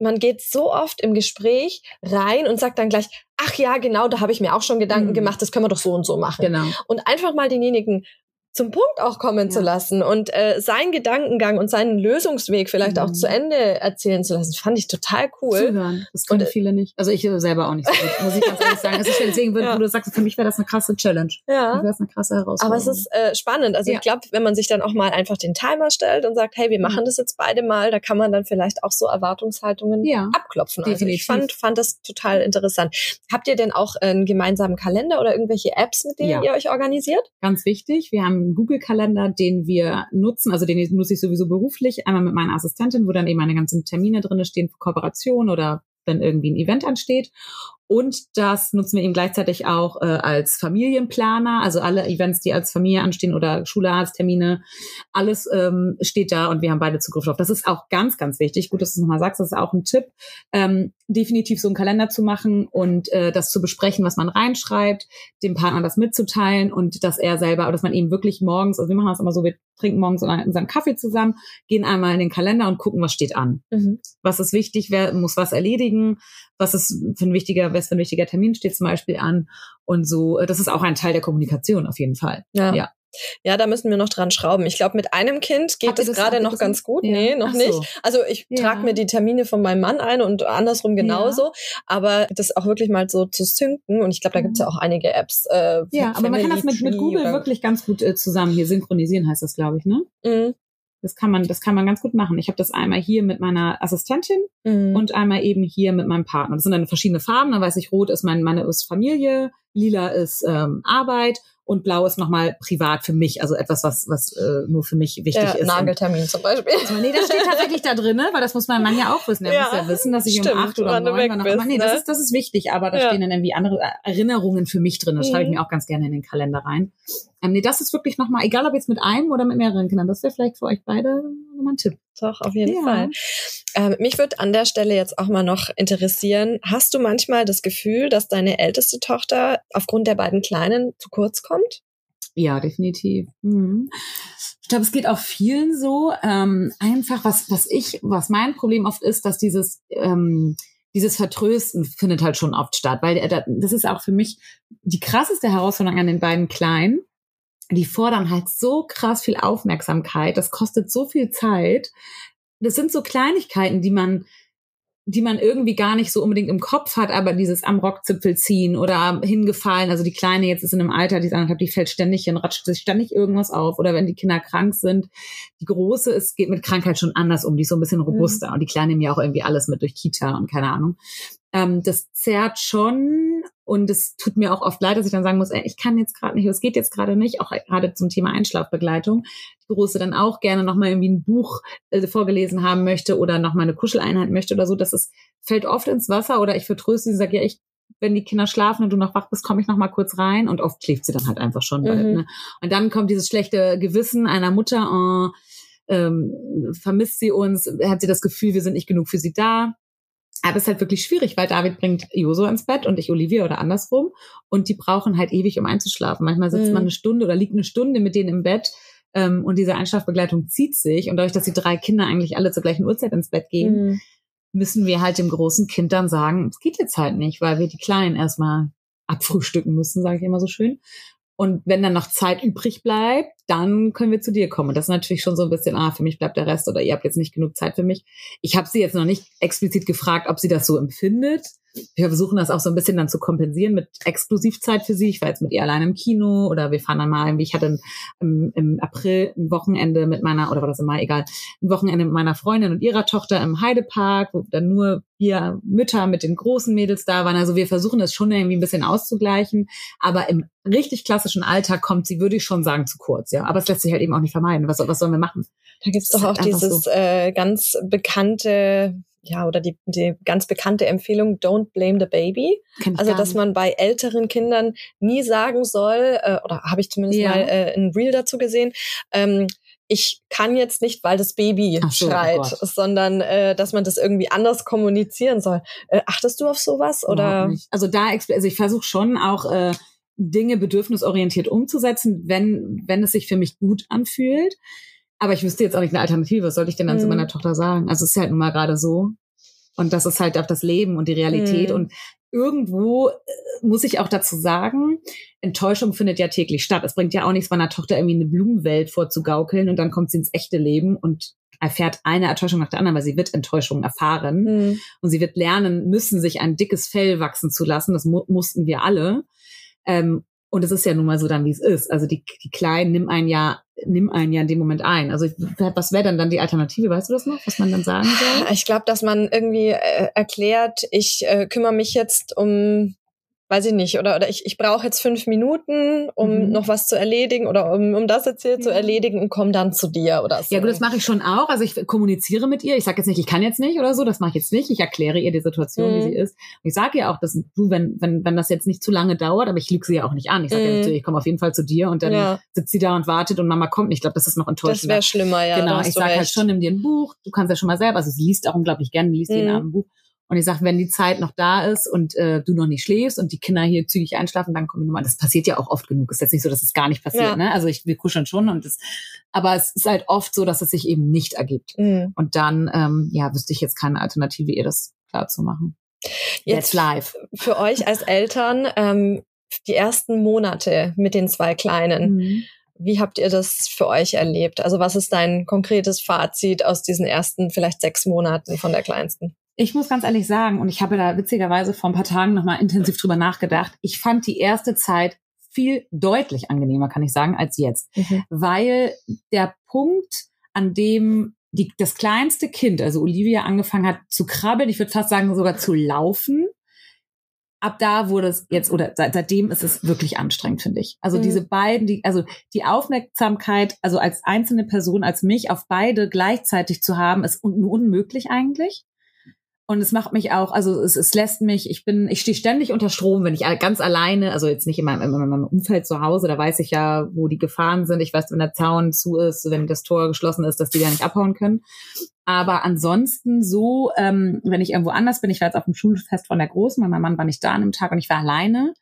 man geht so oft im Gespräch rein und sagt dann gleich, ach ja, genau, da habe ich mir auch schon Gedanken Mhm. gemacht, das können wir doch so und so machen. genau. Und einfach mal denjenigen zum Punkt auch kommen zu Ja. lassen und äh, seinen Gedankengang und seinen Lösungsweg vielleicht auch Mhm. zu Ende erzählen zu lassen, fand ich total cool. Zuhören. Das können Und, äh, viele nicht. Also ich selber auch nicht so gut, muss ich ganz ehrlich sagen. Ist deswegen, wenn Ja. du sagst, für mich wäre das eine krasse Challenge. Ja. wäre das eine krasse Herausforderung. Aber es ist äh, spannend. Also Ja. ich glaube, wenn man sich dann auch mal einfach den Timer stellt und sagt, hey, wir machen Ja. das jetzt beide mal, da kann man dann vielleicht auch so Erwartungshaltungen Ja. abklopfen. Also Definitiv. ich fand, fand das total interessant. Habt ihr denn auch einen gemeinsamen Kalender oder irgendwelche Apps, mit denen ihr euch organisiert? ganz wichtig. Wir haben Google-Kalender, den wir nutzen, also den nutze ich sowieso beruflich, einmal mit meiner Assistentin, wo dann eben meine ganzen Termine drinne stehen für Kooperation oder wenn irgendwie ein Event ansteht. Und das nutzen wir eben gleichzeitig auch äh, als Familienplaner, also alle Events, die als Familie anstehen oder Schularzttermine, alles ähm, steht da und wir haben beide Zugriff drauf. Das ist auch ganz, ganz wichtig. Gut, dass du es nochmal sagst, das ist auch ein Tipp, ähm, definitiv so einen Kalender zu machen und äh, das zu besprechen, was man reinschreibt, dem Partner das mitzuteilen und dass er selber, dass man eben wirklich morgens, also wir machen das immer so, wir trinken morgens unseren Kaffee zusammen, gehen einmal in den Kalender und gucken, was steht an was ist wichtig, wer muss was erledigen, was ist für ein wichtiger, was für ein wichtiger Termin steht zum Beispiel an und so. äh, Das ist auch ein Teil der Kommunikation auf jeden Fall. Ja. Ja. Ja, da müssen wir noch dran schrauben. Ich glaube, mit einem Kind geht es gerade noch ganz gut. Ja. Nee, noch so. nicht. Also ich Ja. trage mir die Termine von meinem Mann ein und andersrum genauso. Aber das auch wirklich mal so zu synken. Und ich glaube, da gibt's ja auch einige Apps. Äh, Ja, aber man kann das mit, mit Google wirklich ganz gut äh, zusammen hier synchronisieren, heißt das, glaube ich, ne? Mhm. Das kann man, das kann man ganz gut machen. Ich habe das einmal hier mit meiner Assistentin Mhm. und einmal eben hier mit meinem Partner. Das sind dann verschiedene Farben. Dann weiß ich, rot ist mein, meine ist Familie, lila ist ähm, Arbeit und blau ist nochmal privat für mich. Also etwas, was, was äh, nur für mich wichtig der ist. Nageltermin zum Beispiel. Also, nee, das steht tatsächlich da drin, ne? weil das muss mein Mann ja auch wissen. Er Ja, muss ja wissen, dass ich stimmt, um acht oder um neun auch bist, immer. Nee, das ne? ist, das ist wichtig, aber da Ja. stehen dann irgendwie andere Erinnerungen für mich drin. Das schreibe ich Mhm. mir auch ganz gerne in den Kalender rein. Ähm, nee, das ist wirklich nochmal, egal ob jetzt mit einem oder mit mehreren Kindern, das wäre vielleicht für euch beide nochmal ein Tipp. Doch, auf jeden Ja. Fall. Ähm, mich würde an der Stelle jetzt auch mal noch interessieren, hast du manchmal das Gefühl, dass deine älteste Tochter aufgrund der beiden Kleinen zu kurz kommt? Ja, definitiv. Mhm. Ich glaube, es geht auch vielen so. Ähm, einfach, was, was ich, was mein Problem oft ist, dass dieses, ähm, dieses Vertrösten findet halt schon oft statt, weil äh, das ist auch für mich die krasseste Herausforderung an den beiden Kleinen. Die fordern halt so krass viel Aufmerksamkeit. Das kostet so viel Zeit. Das sind so Kleinigkeiten, die man, die man irgendwie gar nicht so unbedingt im Kopf hat, aber dieses am Rockzipfel ziehen oder hingefallen, also die Kleine jetzt ist in einem Alter, die ist anderthalb, die fällt ständig hin, ratscht sich ständig irgendwas auf oder wenn die Kinder krank sind. Die Große ist, geht mit Krankheit schon anders um, die ist so ein bisschen robuster und die Kleine nimmt ja auch irgendwie alles mit durch Kita und keine Ahnung. Ähm, das zerrt schon und es tut mir auch oft leid, dass ich dann sagen muss, ey, ich kann jetzt gerade nicht, es geht jetzt gerade nicht, auch gerade zum Thema Einschlafbegleitung. Die Große dann auch gerne nochmal irgendwie ein Buch äh, vorgelesen haben möchte oder nochmal eine Kuscheleinheit möchte oder so. Das ist, fällt oft ins Wasser oder ich vertröste sie und sage, ja, ich, wenn die Kinder schlafen und du noch wach bist, komme ich noch mal kurz rein und oft schläft sie dann halt einfach schon. Mhm. ne? Und dann kommt dieses schlechte Gewissen einer Mutter, oh, ähm, vermisst sie uns, hat sie das Gefühl, wir sind nicht genug für sie da. Aber es ist halt wirklich schwierig, weil David bringt Joso ins Bett und ich Olivia oder andersrum. Und die brauchen halt ewig, um einzuschlafen. Manchmal sitzt Mhm. man eine Stunde oder liegt eine Stunde mit denen im Bett. Ähm, und diese Einschlafbegleitung zieht sich. Und dadurch, dass die drei Kinder eigentlich alle zur gleichen Uhrzeit ins Bett gehen, Mhm. müssen wir halt dem großen Kind dann sagen, es geht jetzt halt nicht, weil wir die Kleinen erstmal abfrühstücken müssen, sage ich immer so schön. Und wenn dann noch Zeit übrig bleibt, dann können wir zu dir kommen. Und das ist natürlich schon so ein bisschen, ah, für mich bleibt der Rest oder ihr habt jetzt nicht genug Zeit für mich. Ich habe sie jetzt noch nicht explizit gefragt, ob sie das so empfindet. Wir versuchen das auch so ein bisschen dann zu kompensieren mit Exklusivzeit für sie. Ich war jetzt mit ihr allein im Kino oder wir fahren dann mal irgendwie, ich hatte im, im April ein Wochenende mit meiner, oder war das immer egal, ein Wochenende mit meiner Freundin und ihrer Tochter im Heidepark, wo dann nur wir Mütter mit den großen Mädels da waren. Also wir versuchen das schon irgendwie ein bisschen auszugleichen. Aber im richtig klassischen Alltag kommt sie, würde ich schon sagen, zu kurz, ja. Aber es lässt sich halt eben auch nicht vermeiden. Was, was sollen wir machen? Da gibt's doch auch dieses so. äh, ganz bekannte ja, oder die, die ganz bekannte Empfehlung, don't blame the baby. Also, dass man bei älteren Kindern nie sagen soll, äh, oder habe ich zumindest ja. mal äh, ein Reel dazu gesehen, ähm, ich kann jetzt nicht, weil das Baby so, oh schreit, oh sondern äh, dass man das irgendwie anders kommunizieren soll. Äh, achtest du auf sowas oder? Also da, also ich versuche schon auch äh, Dinge bedürfnisorientiert umzusetzen, wenn wenn es sich für mich gut anfühlt. Aber ich wüsste jetzt auch nicht eine Alternative. Was sollte ich denn dann hm. zu meiner Tochter sagen? Also es ist halt nun mal gerade so. Und das ist halt auch das Leben und die Realität. Hm. Und irgendwo äh, muss ich auch dazu sagen, Enttäuschung findet ja täglich statt. Es bringt ja auch nichts, meiner Tochter irgendwie eine Blumenwelt vorzugaukeln und dann kommt sie ins echte Leben und erfährt eine Enttäuschung nach der anderen, weil sie wird Enttäuschung erfahren mhm. und sie wird lernen müssen, sich ein dickes Fell wachsen zu lassen. Das mu mussten wir alle. Ähm, und es ist ja nun mal so dann, wie es ist. Also die, die Kleinen nimm ein Jahr, nimm ein Jahr in dem Moment ein. Also was wäre dann dann die Alternative? Weißt du das noch, was man dann sagen soll? Ich glaube, dass man irgendwie äh, erklärt, ich äh, kümmere mich jetzt um weiß ich nicht, oder, oder ich, ich brauche jetzt fünf Minuten, um mhm. noch was zu erledigen oder um, um das jetzt hier ja. zu erledigen und komme dann zu dir oder so. Ja gut, das mache ich schon auch. Also ich kommuniziere mit ihr. Ich sage jetzt nicht, ich kann jetzt nicht oder so, das mache ich jetzt nicht. Ich erkläre ihr die Situation, mhm. wie sie ist. Und ich sage ihr auch, dass du, wenn, wenn, wenn das jetzt nicht zu lange dauert, aber ich lüge sie ja auch nicht an. Ich sage mhm. ja ich komme auf jeden Fall zu dir und dann ja. sitzt sie da und wartet und Mama kommt nicht. Ich glaube, das ist noch enttäuschend. Das wäre schlimmer, ja. Genau, ich sage halt schon, nimm dir ein Buch, du kannst ja schon mal selber, also sie liest auch unglaublich gerne, liest mhm. jeden Abend ein Buch. Und ich sage, wenn die Zeit noch da ist und äh, du noch nicht schläfst und die Kinder hier zügig einschlafen, dann kommen die nochmal. Das passiert ja auch oft genug. Ist jetzt nicht so, dass es gar nicht passiert. Ja. Ne? Also ich, wir kuscheln schon und das, aber es ist halt oft so, dass es sich eben nicht ergibt. Mhm. Und dann, ähm, ja, wüsste ich jetzt keine Alternative, ihr das klar zu machen. Jetzt live. Für euch als Eltern ähm, die ersten Monate mit den zwei Kleinen. Mhm. Wie habt ihr das für euch erlebt? Also was ist dein konkretes Fazit aus diesen ersten vielleicht sechs Monaten von der Kleinsten? Ich muss ganz ehrlich sagen, und ich habe da witzigerweise vor ein paar Tagen nochmal intensiv drüber nachgedacht, ich fand die erste Zeit viel deutlich angenehmer, kann ich sagen, als jetzt. Mhm. Weil der Punkt, an dem die, das kleinste Kind, also Olivia, angefangen hat zu krabbeln, ich würde fast sagen sogar zu laufen, ab da wurde es jetzt oder seit, seitdem ist es wirklich anstrengend, finde ich. Also mhm. diese beiden, die, also die Aufmerksamkeit, also als einzelne Person, als mich auf beide gleichzeitig zu haben, ist un unmöglich eigentlich. Und es macht mich auch, also es, es lässt mich, ich bin, ich stehe ständig unter Strom, wenn ich ganz alleine, also jetzt nicht in meinem, in meinem Umfeld zu Hause, da weiß ich ja, wo die Gefahren sind. Ich weiß, wenn der Zaun zu ist, wenn das Tor geschlossen ist, dass die da nicht abhauen können. Aber ansonsten so, ähm, wenn ich irgendwo anders bin, ich war jetzt auf dem Schulfest von der Großen, weil mein Mann war nicht da an dem Tag und ich war alleine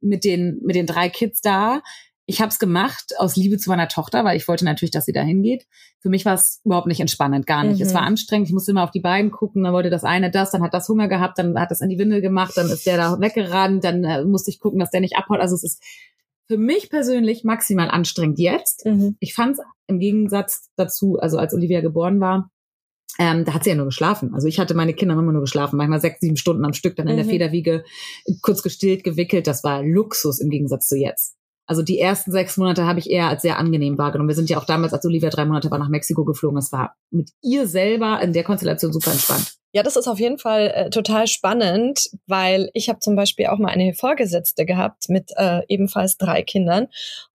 mit den, mit den drei Kids da ich habe es gemacht aus Liebe zu meiner Tochter, weil ich wollte natürlich, dass sie da hingeht. Für mich war es überhaupt nicht entspannend, gar nicht. Mhm. Es war anstrengend, ich musste immer auf die beiden gucken, dann wollte das eine das, dann hat das Hunger gehabt, dann hat das in die Windel gemacht, dann ist der da weggerannt, dann äh, musste ich gucken, dass der nicht abhaut. Also es ist für mich persönlich maximal anstrengend jetzt. Mhm. Ich fand es im Gegensatz dazu, also als Olivia geboren war, ähm, da hat sie ja nur geschlafen. Also ich hatte meine Kinder immer nur geschlafen, manchmal sechs, sieben Stunden am Stück, dann in der mhm. Federwiege kurz gestillt, gewickelt. Das war Luxus im Gegensatz zu jetzt. Also die ersten sechs Monate habe ich eher als sehr angenehm wahrgenommen. Wir sind ja auch damals, als Olivia drei Monate war, nach Mexiko geflogen. Es war mit ihr selber in der Konstellation super entspannt. Ja, das ist auf jeden Fall äh, total spannend, weil ich habe zum Beispiel auch mal eine Vorgesetzte gehabt mit äh, ebenfalls drei Kindern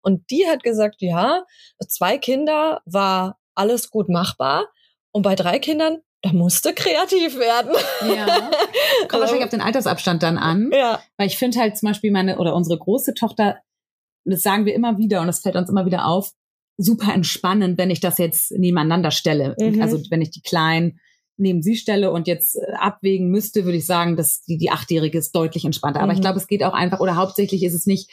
und die hat gesagt, ja, zwei Kinder war alles gut machbar und bei drei Kindern da musste kreativ werden. Ja. Kommt wahrscheinlich auf den Altersabstand dann an. Ja. Weil ich finde halt zum Beispiel meine oder unsere große Tochter das sagen wir immer wieder und das fällt uns immer wieder auf, super entspannend, wenn ich das jetzt nebeneinander stelle. Mhm. Also wenn ich die Kleinen neben sie stelle und jetzt äh, abwägen müsste, würde ich sagen, dass die, die Achtjährige ist deutlich entspannter. Aber mhm. ich glaube, es geht auch einfach, oder hauptsächlich ist es nicht,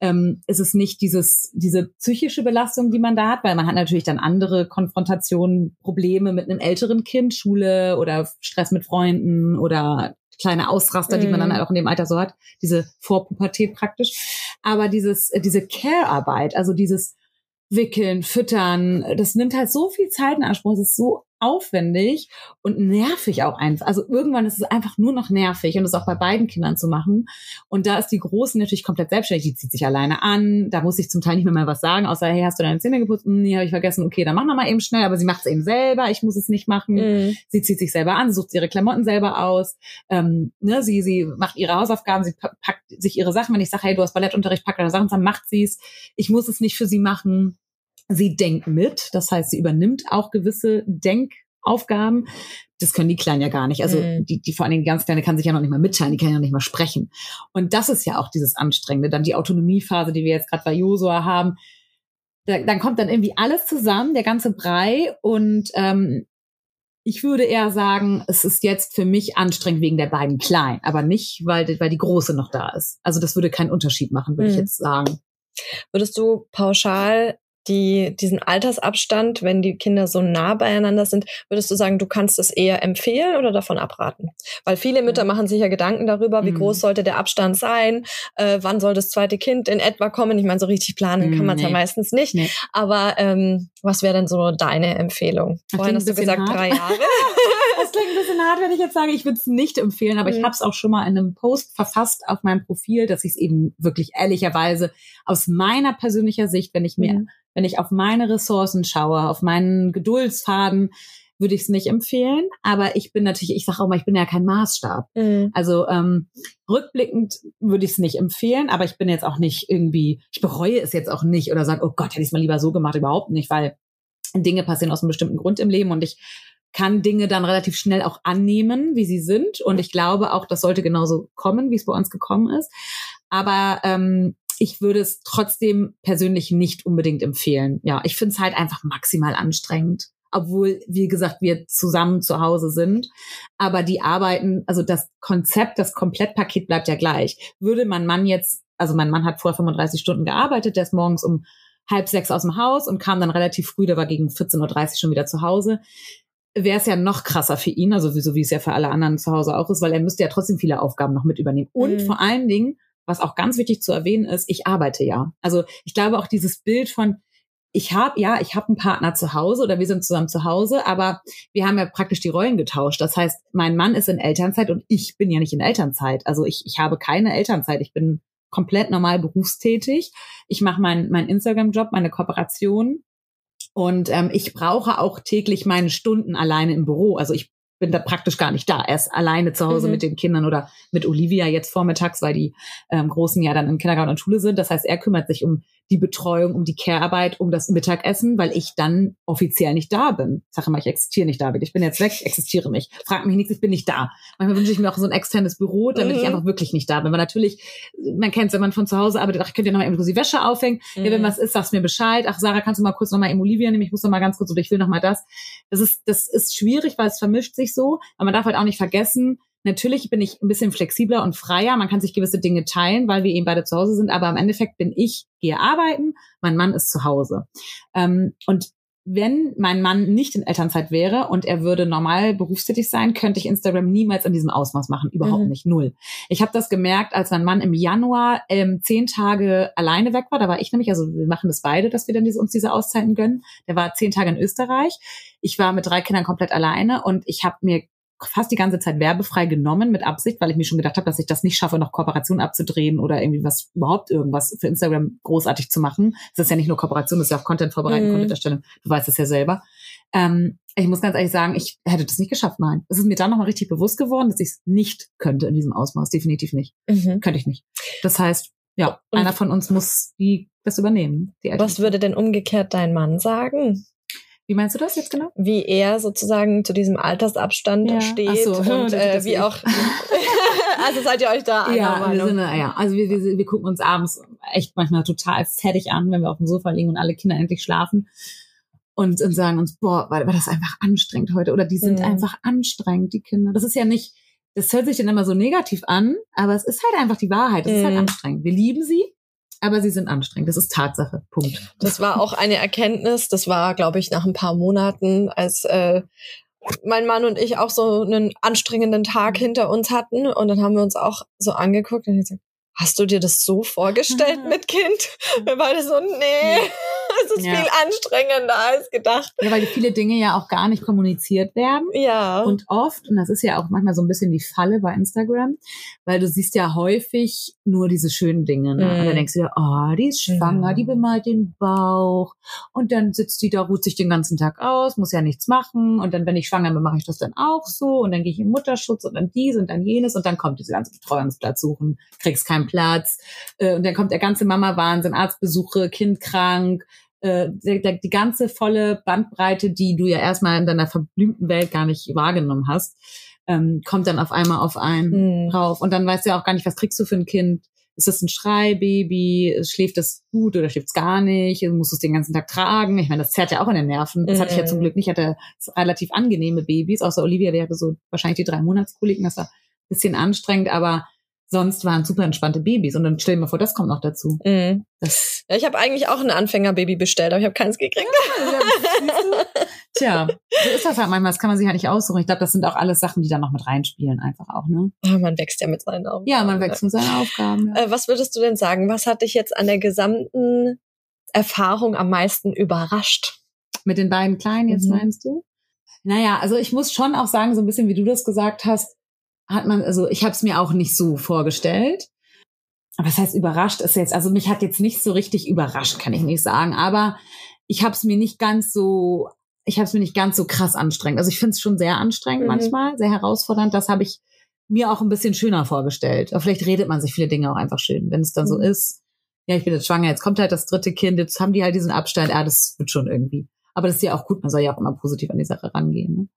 ähm, ist es nicht dieses, diese psychische Belastung, die man da hat, weil man hat natürlich dann andere Konfrontationen, Probleme mit einem älteren Kind, Schule oder Stress mit Freunden oder kleine Ausraster, die man dann mhm. halt auch in dem Alter so hat, diese Vorpubertät praktisch. Aber dieses, äh, diese Care-Arbeit, also dieses Wickeln, Füttern, das nimmt halt so viel Zeit in Anspruch. Es ist so aufwendig und nervig auch einfach. Also irgendwann ist es einfach nur noch nervig und das auch bei beiden Kindern zu machen. Und da ist die Große natürlich komplett selbstständig. Die zieht sich alleine an. Da muss ich zum Teil nicht mehr mal was sagen, außer, hey, hast du deine Zähne geputzt? Hm, nee, habe ich vergessen. Okay, dann mach noch mal eben schnell. Aber sie macht es eben selber. Ich muss es nicht machen. Mhm. Sie zieht sich selber an, sucht ihre Klamotten selber aus. Ähm, ne, sie, sie macht ihre Hausaufgaben, sie packt sich ihre Sachen. Wenn ich sage, hey, du hast Ballettunterricht, pack deine Sachen zusammen, macht sie es. Ich muss es nicht für sie machen. Sie denkt mit, das heißt, sie übernimmt auch gewisse Denkaufgaben. Das können die Kleinen ja gar nicht. Also mhm. die, die vor allen Dingen ganz Kleine kann sich ja noch nicht mal mitteilen, die kann ja noch nicht mal sprechen. Und das ist ja auch dieses Anstrengende. Dann die Autonomiephase, die wir jetzt gerade bei Josua haben. Da, dann kommt dann irgendwie alles zusammen, der ganze Brei. Und ähm, ich würde eher sagen, es ist jetzt für mich anstrengend wegen der beiden Kleinen, aber nicht, weil, weil die Große noch da ist. Also das würde keinen Unterschied machen, würde mhm. ich jetzt sagen. Würdest du pauschal die, diesen Altersabstand, wenn die Kinder so nah beieinander sind, würdest du sagen, du kannst es eher empfehlen oder davon abraten? Weil viele Mütter machen sich ja Gedanken darüber, wie mhm. groß sollte der Abstand sein, äh, wann soll das zweite Kind in etwa kommen. Ich meine, so richtig planen mhm, kann man es nee. ja meistens nicht. Nee. Aber ähm, was wäre denn so deine Empfehlung? Vorhin hast du gesagt, hart. drei Jahre. das klingt ein bisschen hart, wenn ich jetzt sage, ich würde es nicht empfehlen, aber mhm. ich habe es auch schon mal in einem Post verfasst auf meinem Profil, dass ich es eben wirklich ehrlicherweise aus meiner persönlicher Sicht, wenn ich mir mhm wenn ich auf meine Ressourcen schaue, auf meinen Geduldsfaden, würde ich es nicht empfehlen. Aber ich bin natürlich, ich sage auch mal, ich bin ja kein Maßstab. Mhm. Also ähm, rückblickend würde ich es nicht empfehlen, aber ich bin jetzt auch nicht irgendwie, ich bereue es jetzt auch nicht oder sage, oh Gott, hätte ich es mal lieber so gemacht, überhaupt nicht, weil Dinge passieren aus einem bestimmten Grund im Leben und ich kann Dinge dann relativ schnell auch annehmen, wie sie sind. Und ich glaube auch, das sollte genauso kommen, wie es bei uns gekommen ist. Aber ähm, ich würde es trotzdem persönlich nicht unbedingt empfehlen. Ja, ich finde es halt einfach maximal anstrengend. Obwohl, wie gesagt, wir zusammen zu Hause sind. Aber die arbeiten, also das Konzept, das Komplettpaket bleibt ja gleich. Würde mein Mann jetzt, also mein Mann hat vor 35 Stunden gearbeitet, der ist morgens um halb sechs aus dem Haus und kam dann relativ früh, der war gegen 14.30 Uhr schon wieder zu Hause wäre es ja noch krasser für ihn, also so wie es ja für alle anderen zu Hause auch ist, weil er müsste ja trotzdem viele Aufgaben noch mit übernehmen. Und mhm. vor allen Dingen was auch ganz wichtig zu erwähnen ist, ich arbeite ja. Also ich glaube auch dieses Bild von, ich habe ja, ich habe einen Partner zu Hause oder wir sind zusammen zu Hause, aber wir haben ja praktisch die Rollen getauscht. Das heißt, mein Mann ist in Elternzeit und ich bin ja nicht in Elternzeit. Also ich, ich habe keine Elternzeit. Ich bin komplett normal berufstätig. Ich mache meinen mein Instagram-Job, meine Kooperation. Und ähm, ich brauche auch täglich meine Stunden alleine im Büro. Also ich bin da praktisch gar nicht da. Er ist alleine zu Hause mhm. mit den Kindern oder mit Olivia jetzt vormittags, weil die ähm, Großen ja dann im Kindergarten und Schule sind. Das heißt, er kümmert sich um die Betreuung, um die Care-Arbeit, um das Mittagessen, weil ich dann offiziell nicht da bin. Ich sage immer, ich existiere nicht, David. Ich bin jetzt weg, existiere nicht. Frag mich nichts, ich bin nicht da. Manchmal wünsche ich mir auch so ein externes Büro, damit mhm. ich einfach wirklich nicht da bin. Weil natürlich, man kennt es, wenn man von zu Hause arbeitet, ach, ich könnte ja noch eben die Wäsche aufhängen. Mhm. Ja, wenn mhm. was ist, sagst mir Bescheid. Ach, Sarah, kannst du mal kurz noch mal im Olivia nehmen? Ich muss noch mal ganz kurz oder ich will noch mal das. Das ist, das ist schwierig, weil es vermischt sich so. Aber man darf halt auch nicht vergessen, Natürlich bin ich ein bisschen flexibler und freier. Man kann sich gewisse Dinge teilen, weil wir eben beide zu Hause sind. Aber im Endeffekt bin ich, gehe arbeiten, mein Mann ist zu Hause. Ähm, und wenn mein Mann nicht in Elternzeit wäre und er würde normal berufstätig sein, könnte ich Instagram niemals in diesem Ausmaß machen. Überhaupt mhm. nicht. Null. Ich habe das gemerkt, als mein Mann im Januar ähm, zehn Tage alleine weg war. Da war ich nämlich, also wir machen das beide, dass wir dann diese, uns diese Auszeiten gönnen. Der war zehn Tage in Österreich. Ich war mit drei Kindern komplett alleine und ich habe mir fast die ganze Zeit werbefrei genommen mit Absicht, weil ich mir schon gedacht habe, dass ich das nicht schaffe, noch Kooperation abzudrehen oder irgendwie was überhaupt irgendwas für Instagram großartig zu machen. Das ist ja nicht nur Kooperation, das ist ja auch Content vorbereiten, mhm. Content erstellen. Du weißt es ja selber. Ähm, ich muss ganz ehrlich sagen, ich hätte das nicht geschafft, nein. Es ist mir dann nochmal richtig bewusst geworden, dass ich es nicht könnte in diesem Ausmaß. Definitiv nicht. Mhm. Könnte ich nicht. Das heißt, ja, Und einer von uns muss die das übernehmen. was würde denn umgekehrt dein Mann sagen? Wie meinst du das jetzt genau? Wie er sozusagen zu diesem Altersabstand ja. steht so, und äh, wie auch. also seid ihr euch da ja? Wir sind, ja, also wir, wir, wir gucken uns abends echt manchmal total fertig an, wenn wir auf dem Sofa liegen und alle Kinder endlich schlafen und, und sagen uns, boah, war, war das einfach anstrengend heute oder die sind mhm. einfach anstrengend, die Kinder. Das ist ja nicht, das hört sich dann immer so negativ an, aber es ist halt einfach die Wahrheit. Es mhm. ist halt mhm. anstrengend. Wir lieben sie, aber sie sind anstrengend. Das ist Tatsache. Punkt. Das war auch eine Erkenntnis. Das war, glaube ich, nach ein paar Monaten, als äh, mein Mann und ich auch so einen anstrengenden Tag hinter uns hatten. Und dann haben wir uns auch so angeguckt und gesagt, hast du dir das so vorgestellt mit Kind? Wir beide so, nee. Es ist Ja. viel anstrengender als gedacht. Ja, weil viele Dinge ja auch gar nicht kommuniziert werden. Ja. Und oft, und das ist ja auch manchmal so ein bisschen die Falle bei Instagram, weil du siehst ja häufig nur diese schönen Dinge. Ne? Mhm. Und dann denkst du dir, oh, die ist schwanger, Ja. die bemalt den Bauch. Und dann sitzt die da, ruht sich den ganzen Tag aus, muss ja nichts machen. Und dann, wenn ich schwanger bin, mache ich das dann auch so. Und dann gehe ich in Mutterschutz und dann dies und dann jenes. Und dann kommt diese ganze Betreuungsplatz suchen, kriegst keinen Platz. Äh, Und dann kommt der ganze Mama-Wahnsinn, Arztbesuche, Kind krank, äh, die ganze volle Bandbreite, die du ja erstmal in deiner verblümten Welt gar nicht wahrgenommen hast, ähm, kommt dann auf einmal auf einen Mhm. drauf. Und dann weißt du ja auch gar nicht, was kriegst du für ein Kind. Ist das ein Schreibaby? Schläft das gut oder schläft es gar nicht? Musst du es den ganzen Tag tragen? Ich meine, das zerrt ja auch in den Nerven. Das hatte ich ja Mhm. zum Glück nicht. Ich hatte relativ angenehme Babys, außer Olivia, die hatte so wahrscheinlich die drei Monatskoliken. Das war ein bisschen anstrengend, aber sonst waren super entspannte Babys. Und dann stell dir mal vor, das kommt noch dazu. Mhm. Ja, ich habe eigentlich auch ein Anfängerbaby bestellt, aber ich habe keins gekriegt. Tja, so ist das halt manchmal. Das kann man sich halt nicht aussuchen. Ich glaube, das sind auch alles Sachen, die da noch mit reinspielen, einfach auch, ne? Ah, Man wächst ja mit seinen Augen. Ja, man wächst mit seinen Aufgaben. Ja. Äh, was würdest du denn sagen? Was hat dich jetzt an der gesamten Erfahrung am meisten überrascht? Mit den beiden Kleinen jetzt Mhm. meinst du? Naja, also ich muss schon auch sagen, so ein bisschen wie du das gesagt hast, hat man, also ich habe es mir auch nicht so vorgestellt. Aber was heißt überrascht ist jetzt, also mich hat jetzt nicht so richtig überrascht, kann ich nicht sagen. Aber ich habe es mir nicht ganz so, ich habe es mir nicht ganz so krass anstrengend. Also ich finde es schon sehr anstrengend Mhm. manchmal, sehr herausfordernd. Das habe ich mir auch ein bisschen schöner vorgestellt. Aber vielleicht redet man sich viele Dinge auch einfach schön, wenn es dann so Mhm. ist. Ja, ich bin jetzt schwanger, jetzt kommt halt das dritte Kind, jetzt haben die halt diesen Abstand, ja, das wird schon irgendwie. Aber das ist ja auch gut, man soll ja auch immer positiv an die Sache rangehen. Ne?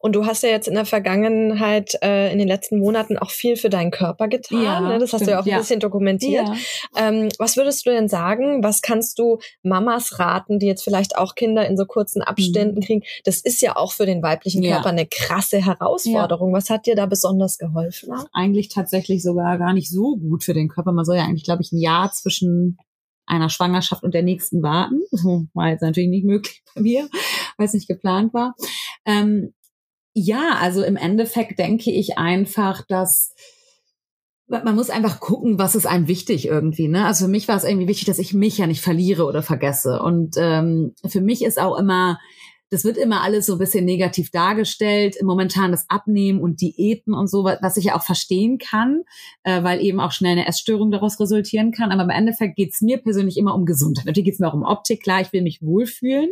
Und du hast ja jetzt in der Vergangenheit, äh, in den letzten Monaten auch viel für deinen Körper getan. Ja, ne? Das hast du ja auch stimmt, ein ja. bisschen dokumentiert. Ähm, was würdest du denn sagen? Was kannst du Mamas raten, die jetzt vielleicht auch Kinder in so kurzen Abständen kriegen? Das ist ja auch für den weiblichen Mhm. Ja. Körper eine krasse Herausforderung. Was hat dir da besonders geholfen? Eigentlich tatsächlich sogar gar nicht so gut für den Körper. Man soll ja eigentlich, glaube ich, ein Jahr zwischen einer Schwangerschaft und der nächsten warten. War jetzt natürlich nicht möglich bei mir, weil es nicht geplant war. Ähm, ja, also im Endeffekt denke ich einfach, dass man muss einfach gucken, was ist einem wichtig irgendwie. Ne? Also für mich war es irgendwie wichtig, dass ich mich ja nicht verliere oder vergesse. Und ähm, für mich ist auch immer, das wird immer alles so ein bisschen negativ dargestellt. Momentan das Abnehmen und Diäten und so, was ich ja auch verstehen kann, äh, weil eben auch schnell eine Essstörung daraus resultieren kann. Aber im Endeffekt geht's mir persönlich immer um Gesundheit. Natürlich geht's mir auch um Optik. Klar, ich will mich wohlfühlen.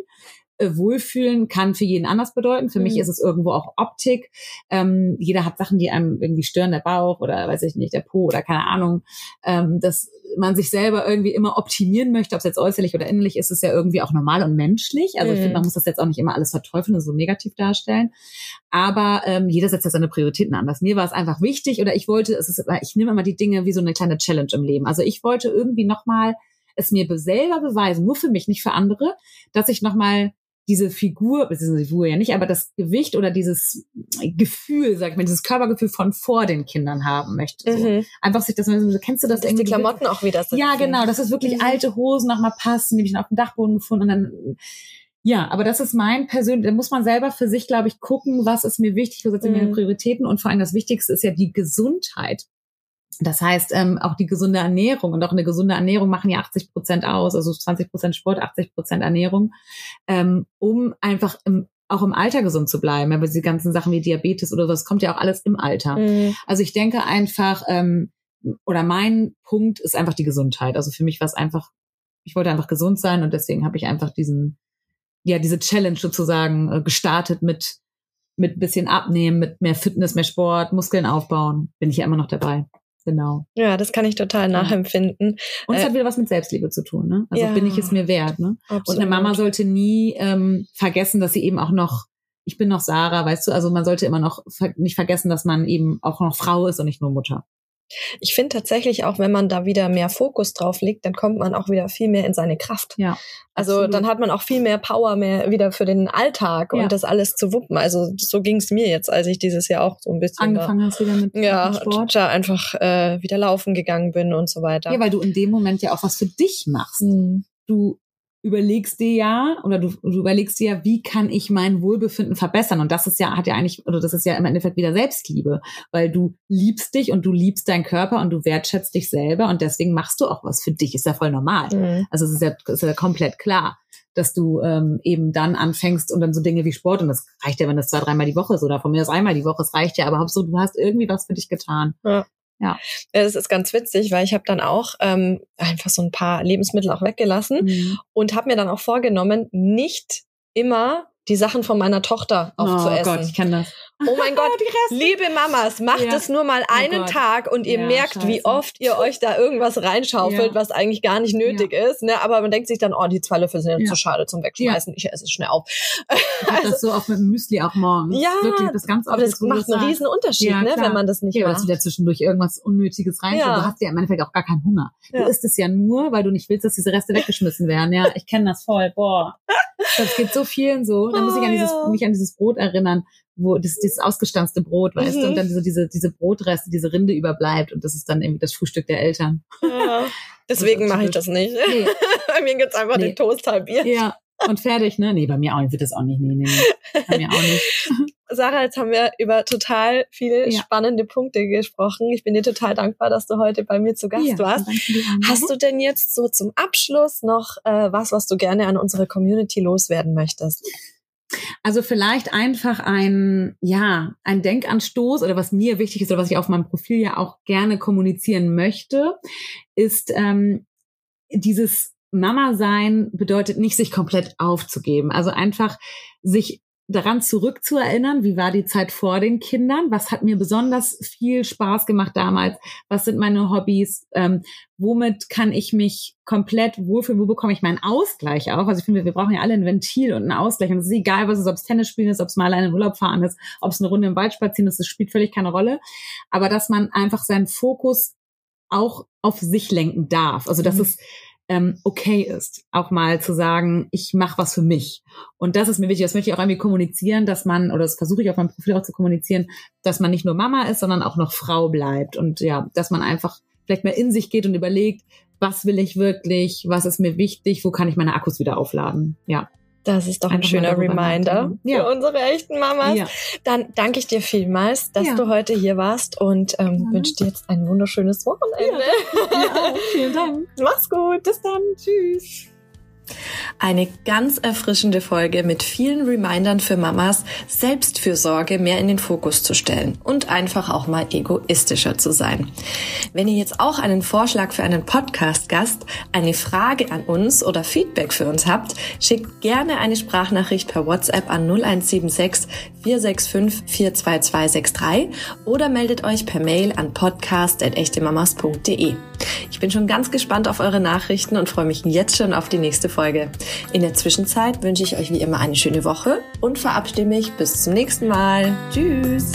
Äh, Wohlfühlen kann für jeden anders bedeuten. Für mich Mhm. ist es irgendwo auch Optik. Ähm, jeder hat Sachen, die einem irgendwie stören, der Bauch oder weiß ich nicht, der Po oder keine Ahnung. Ähm, dass man sich selber irgendwie immer optimieren möchte, ob es jetzt äußerlich oder innerlich ist, ist ja irgendwie auch normal und menschlich. Also ich Mhm. finde, man muss das jetzt auch nicht immer alles verteufeln und so negativ darstellen. Aber ähm, jeder setzt ja seine Prioritäten anders. Mir war es einfach wichtig oder ich wollte, es ist, ich nehme immer die Dinge wie so eine kleine Challenge im Leben. Also ich wollte irgendwie nochmal es mir be- selber beweisen, nur für mich, nicht für andere, dass ich nochmal diese Figur, beziehungsweise die Figur ja nicht, aber das Gewicht oder dieses Gefühl, sag ich mal, dieses Körpergefühl von vor den Kindern haben möchte. So. Mhm. Einfach sich das, kennst du das Dass die irgendwie? Klamotten auch wieder sitzen. Ja, genau, dass es wirklich Mhm. alte Hosen nochmal passen, die hab ich dann auf dem Dachboden gefunden und dann, ja, aber das ist mein persönlich, da muss man selber für sich, glaube ich, gucken, was ist mir wichtig, wo setze ich meine Mhm. Prioritäten und vor allem das Wichtigste ist ja die Gesundheit. Das heißt, ähm, auch die gesunde Ernährung und auch eine gesunde Ernährung machen ja 80 Prozent aus, also 20 Prozent Sport, 80 Prozent Ernährung, ähm, um einfach im, auch im Alter gesund zu bleiben. Aber diese ganzen Sachen wie Diabetes oder das kommt ja auch alles im Alter. Mhm. Also ich denke einfach, ähm, oder mein Punkt ist einfach die Gesundheit. Also für mich war es einfach, ich wollte einfach gesund sein und deswegen habe ich einfach diesen, ja, diese Challenge sozusagen äh, gestartet mit mit bisschen abnehmen, mit mehr Fitness, mehr Sport, Muskeln aufbauen. Bin ich ja immer noch dabei. Genau. Ja, das kann ich total Ja. nachempfinden. Und es Äh, hat wieder was mit Selbstliebe zu tun, ne? Also Ja. bin ich es mir wert, ne? Und Absolut. eine Mama sollte nie ähm, vergessen, dass sie eben auch noch, ich bin noch Sarah, weißt du, also man sollte immer noch ver nicht vergessen, dass man eben auch noch Frau ist und nicht nur Mutter. Ich finde tatsächlich auch, wenn man da wieder mehr Fokus drauf legt, dann kommt man auch wieder viel mehr in seine Kraft. Ja. Also absolut. dann hat man auch viel mehr Power mehr wieder für den Alltag Ja. und das alles zu wuppen. Also so ging es mir jetzt, als ich dieses Jahr auch so ein bisschen angefangen hast wieder mit, da, ja, mit Sport. da einfach äh, wieder laufen gegangen bin und so weiter. Ja, weil du in dem Moment ja auch was für dich machst. Mhm. Du überlegst dir ja, oder du, du überlegst dir ja, wie kann ich mein Wohlbefinden verbessern? Und das ist ja, hat ja eigentlich, oder das ist ja im Endeffekt wieder Selbstliebe, weil du liebst dich und du liebst deinen Körper und du wertschätzt dich selber und deswegen machst du auch was für dich. Ist ja voll normal. Mhm. Also es ist ja, ist ja komplett klar. dass du ähm, eben dann anfängst und dann so Dinge wie Sport, und das reicht ja, wenn das zwei, dreimal die Woche ist oder von mir aus einmal die Woche, es reicht ja, aber Hauptsache du hast irgendwie was für dich getan. Ja. Ja. Das ist ganz witzig, weil ich habe dann auch ähm, einfach so ein paar Lebensmittel auch weggelassen mhm. und habe mir dann auch vorgenommen, nicht immer die Sachen von meiner Tochter auch oh zu essen. Oh Gott, ich kenne das. Oh mein Gott, liebe Mamas, macht ja. es nur mal oh einen oh Tag und ihr ja, merkt, scheiße. wie oft ihr euch da irgendwas reinschaufelt, ja. was eigentlich gar nicht nötig ist. Ne? Aber man denkt sich dann, oh, die zwei Löffel sind zu schade zum Wegschmeißen. Ich esse es schnell auf. Ich also, das so auch mit dem Müsli auch morgens. Ja, Wirklich, das ganz aber das macht einen riesen Unterschied, ne, wenn man das nicht ja, macht. Weil du da zwischendurch irgendwas Unnötiges rein. Ja. Du hast ja im Endeffekt auch gar keinen Hunger. Du isst es ja nur, weil du nicht willst, dass diese Reste weggeschmissen werden. Ja, ich kenne das voll. Boah. Das geht so vielen so. Da muss ich an oh, dieses, mich an dieses Brot erinnern, wo das dieses ausgestanzte Brot, weißt mhm. du, und dann so diese diese Brotreste, diese Rinde überbleibt und das ist dann irgendwie das Frühstück der Eltern. Ja. Deswegen mache ich das nicht. Nee. bei mir gibt's einfach nee. den Toast halbiert. Ja. Und fertig, ne? Nee, bei mir auch nicht, wird das auch nicht. Nee, nee, nee. Bei mir auch nicht. Sarah, jetzt haben wir über total viele ja. spannende Punkte gesprochen. Ich bin dir total dankbar, dass du heute bei mir zu Gast ja, warst. Hast du denn jetzt so zum Abschluss noch äh, was, was du gerne an unsere Community loswerden möchtest? Also vielleicht einfach ein, ja, ein Denkanstoß oder was mir wichtig ist oder was ich auf meinem Profil ja auch gerne kommunizieren möchte, ist ähm, dieses Mama sein bedeutet nicht, sich komplett aufzugeben. Also einfach sich daran zurückzuerinnern, wie war die Zeit vor den Kindern, was hat mir besonders viel Spaß gemacht damals, was sind meine Hobbys, ähm, womit kann ich mich komplett wohlfühlen, wo bekomme ich meinen Ausgleich auch. Also ich finde, wir brauchen ja alle ein Ventil und einen Ausgleich und es ist egal, was es ist, ob es Tennis spielen ist, ob es mal alleine in Urlaub fahren ist, ob es eine Runde im Wald spazieren ist, das spielt völlig keine Rolle. Aber dass man einfach seinen Fokus auch auf sich lenken darf. Also dass mhm. es ähm, okay ist, auch mal zu sagen, ich mache was für mich. Und das ist mir wichtig, das möchte ich auch irgendwie kommunizieren, dass man, oder das versuche ich auf meinem Profil auch zu kommunizieren, dass man nicht nur Mama ist, sondern auch noch Frau bleibt. Und ja, dass man einfach vielleicht mal in sich geht und überlegt, was will ich wirklich, was ist mir wichtig, wo kann ich meine Akkus wieder aufladen. Ja. Das ist doch ein schöner Reminder ja. für unsere echten Mamas. Ja. Dann danke ich dir vielmals, dass ja. du heute hier warst und ähm, wünsche dir jetzt ein wunderschönes Wochenende. Ja, Vielen Dank. Mach's gut. Bis dann. Tschüss. Eine ganz erfrischende Folge mit vielen Remindern für Mamas, Selbstfürsorge mehr in den Fokus zu stellen und einfach auch mal egoistischer zu sein. Wenn ihr jetzt auch einen Vorschlag für einen Podcast-Gast, eine Frage an uns oder Feedback für uns habt, schickt gerne eine Sprachnachricht per WhatsApp an 0176 465 42263 oder meldet euch per Mail an podcast.echtemamas.de. Ich bin schon ganz gespannt auf eure Nachrichten und freue mich jetzt schon auf die nächste Folge. In der Zwischenzeit wünsche ich euch wie immer eine schöne Woche und verabschiede mich bis zum nächsten Mal. Tschüss!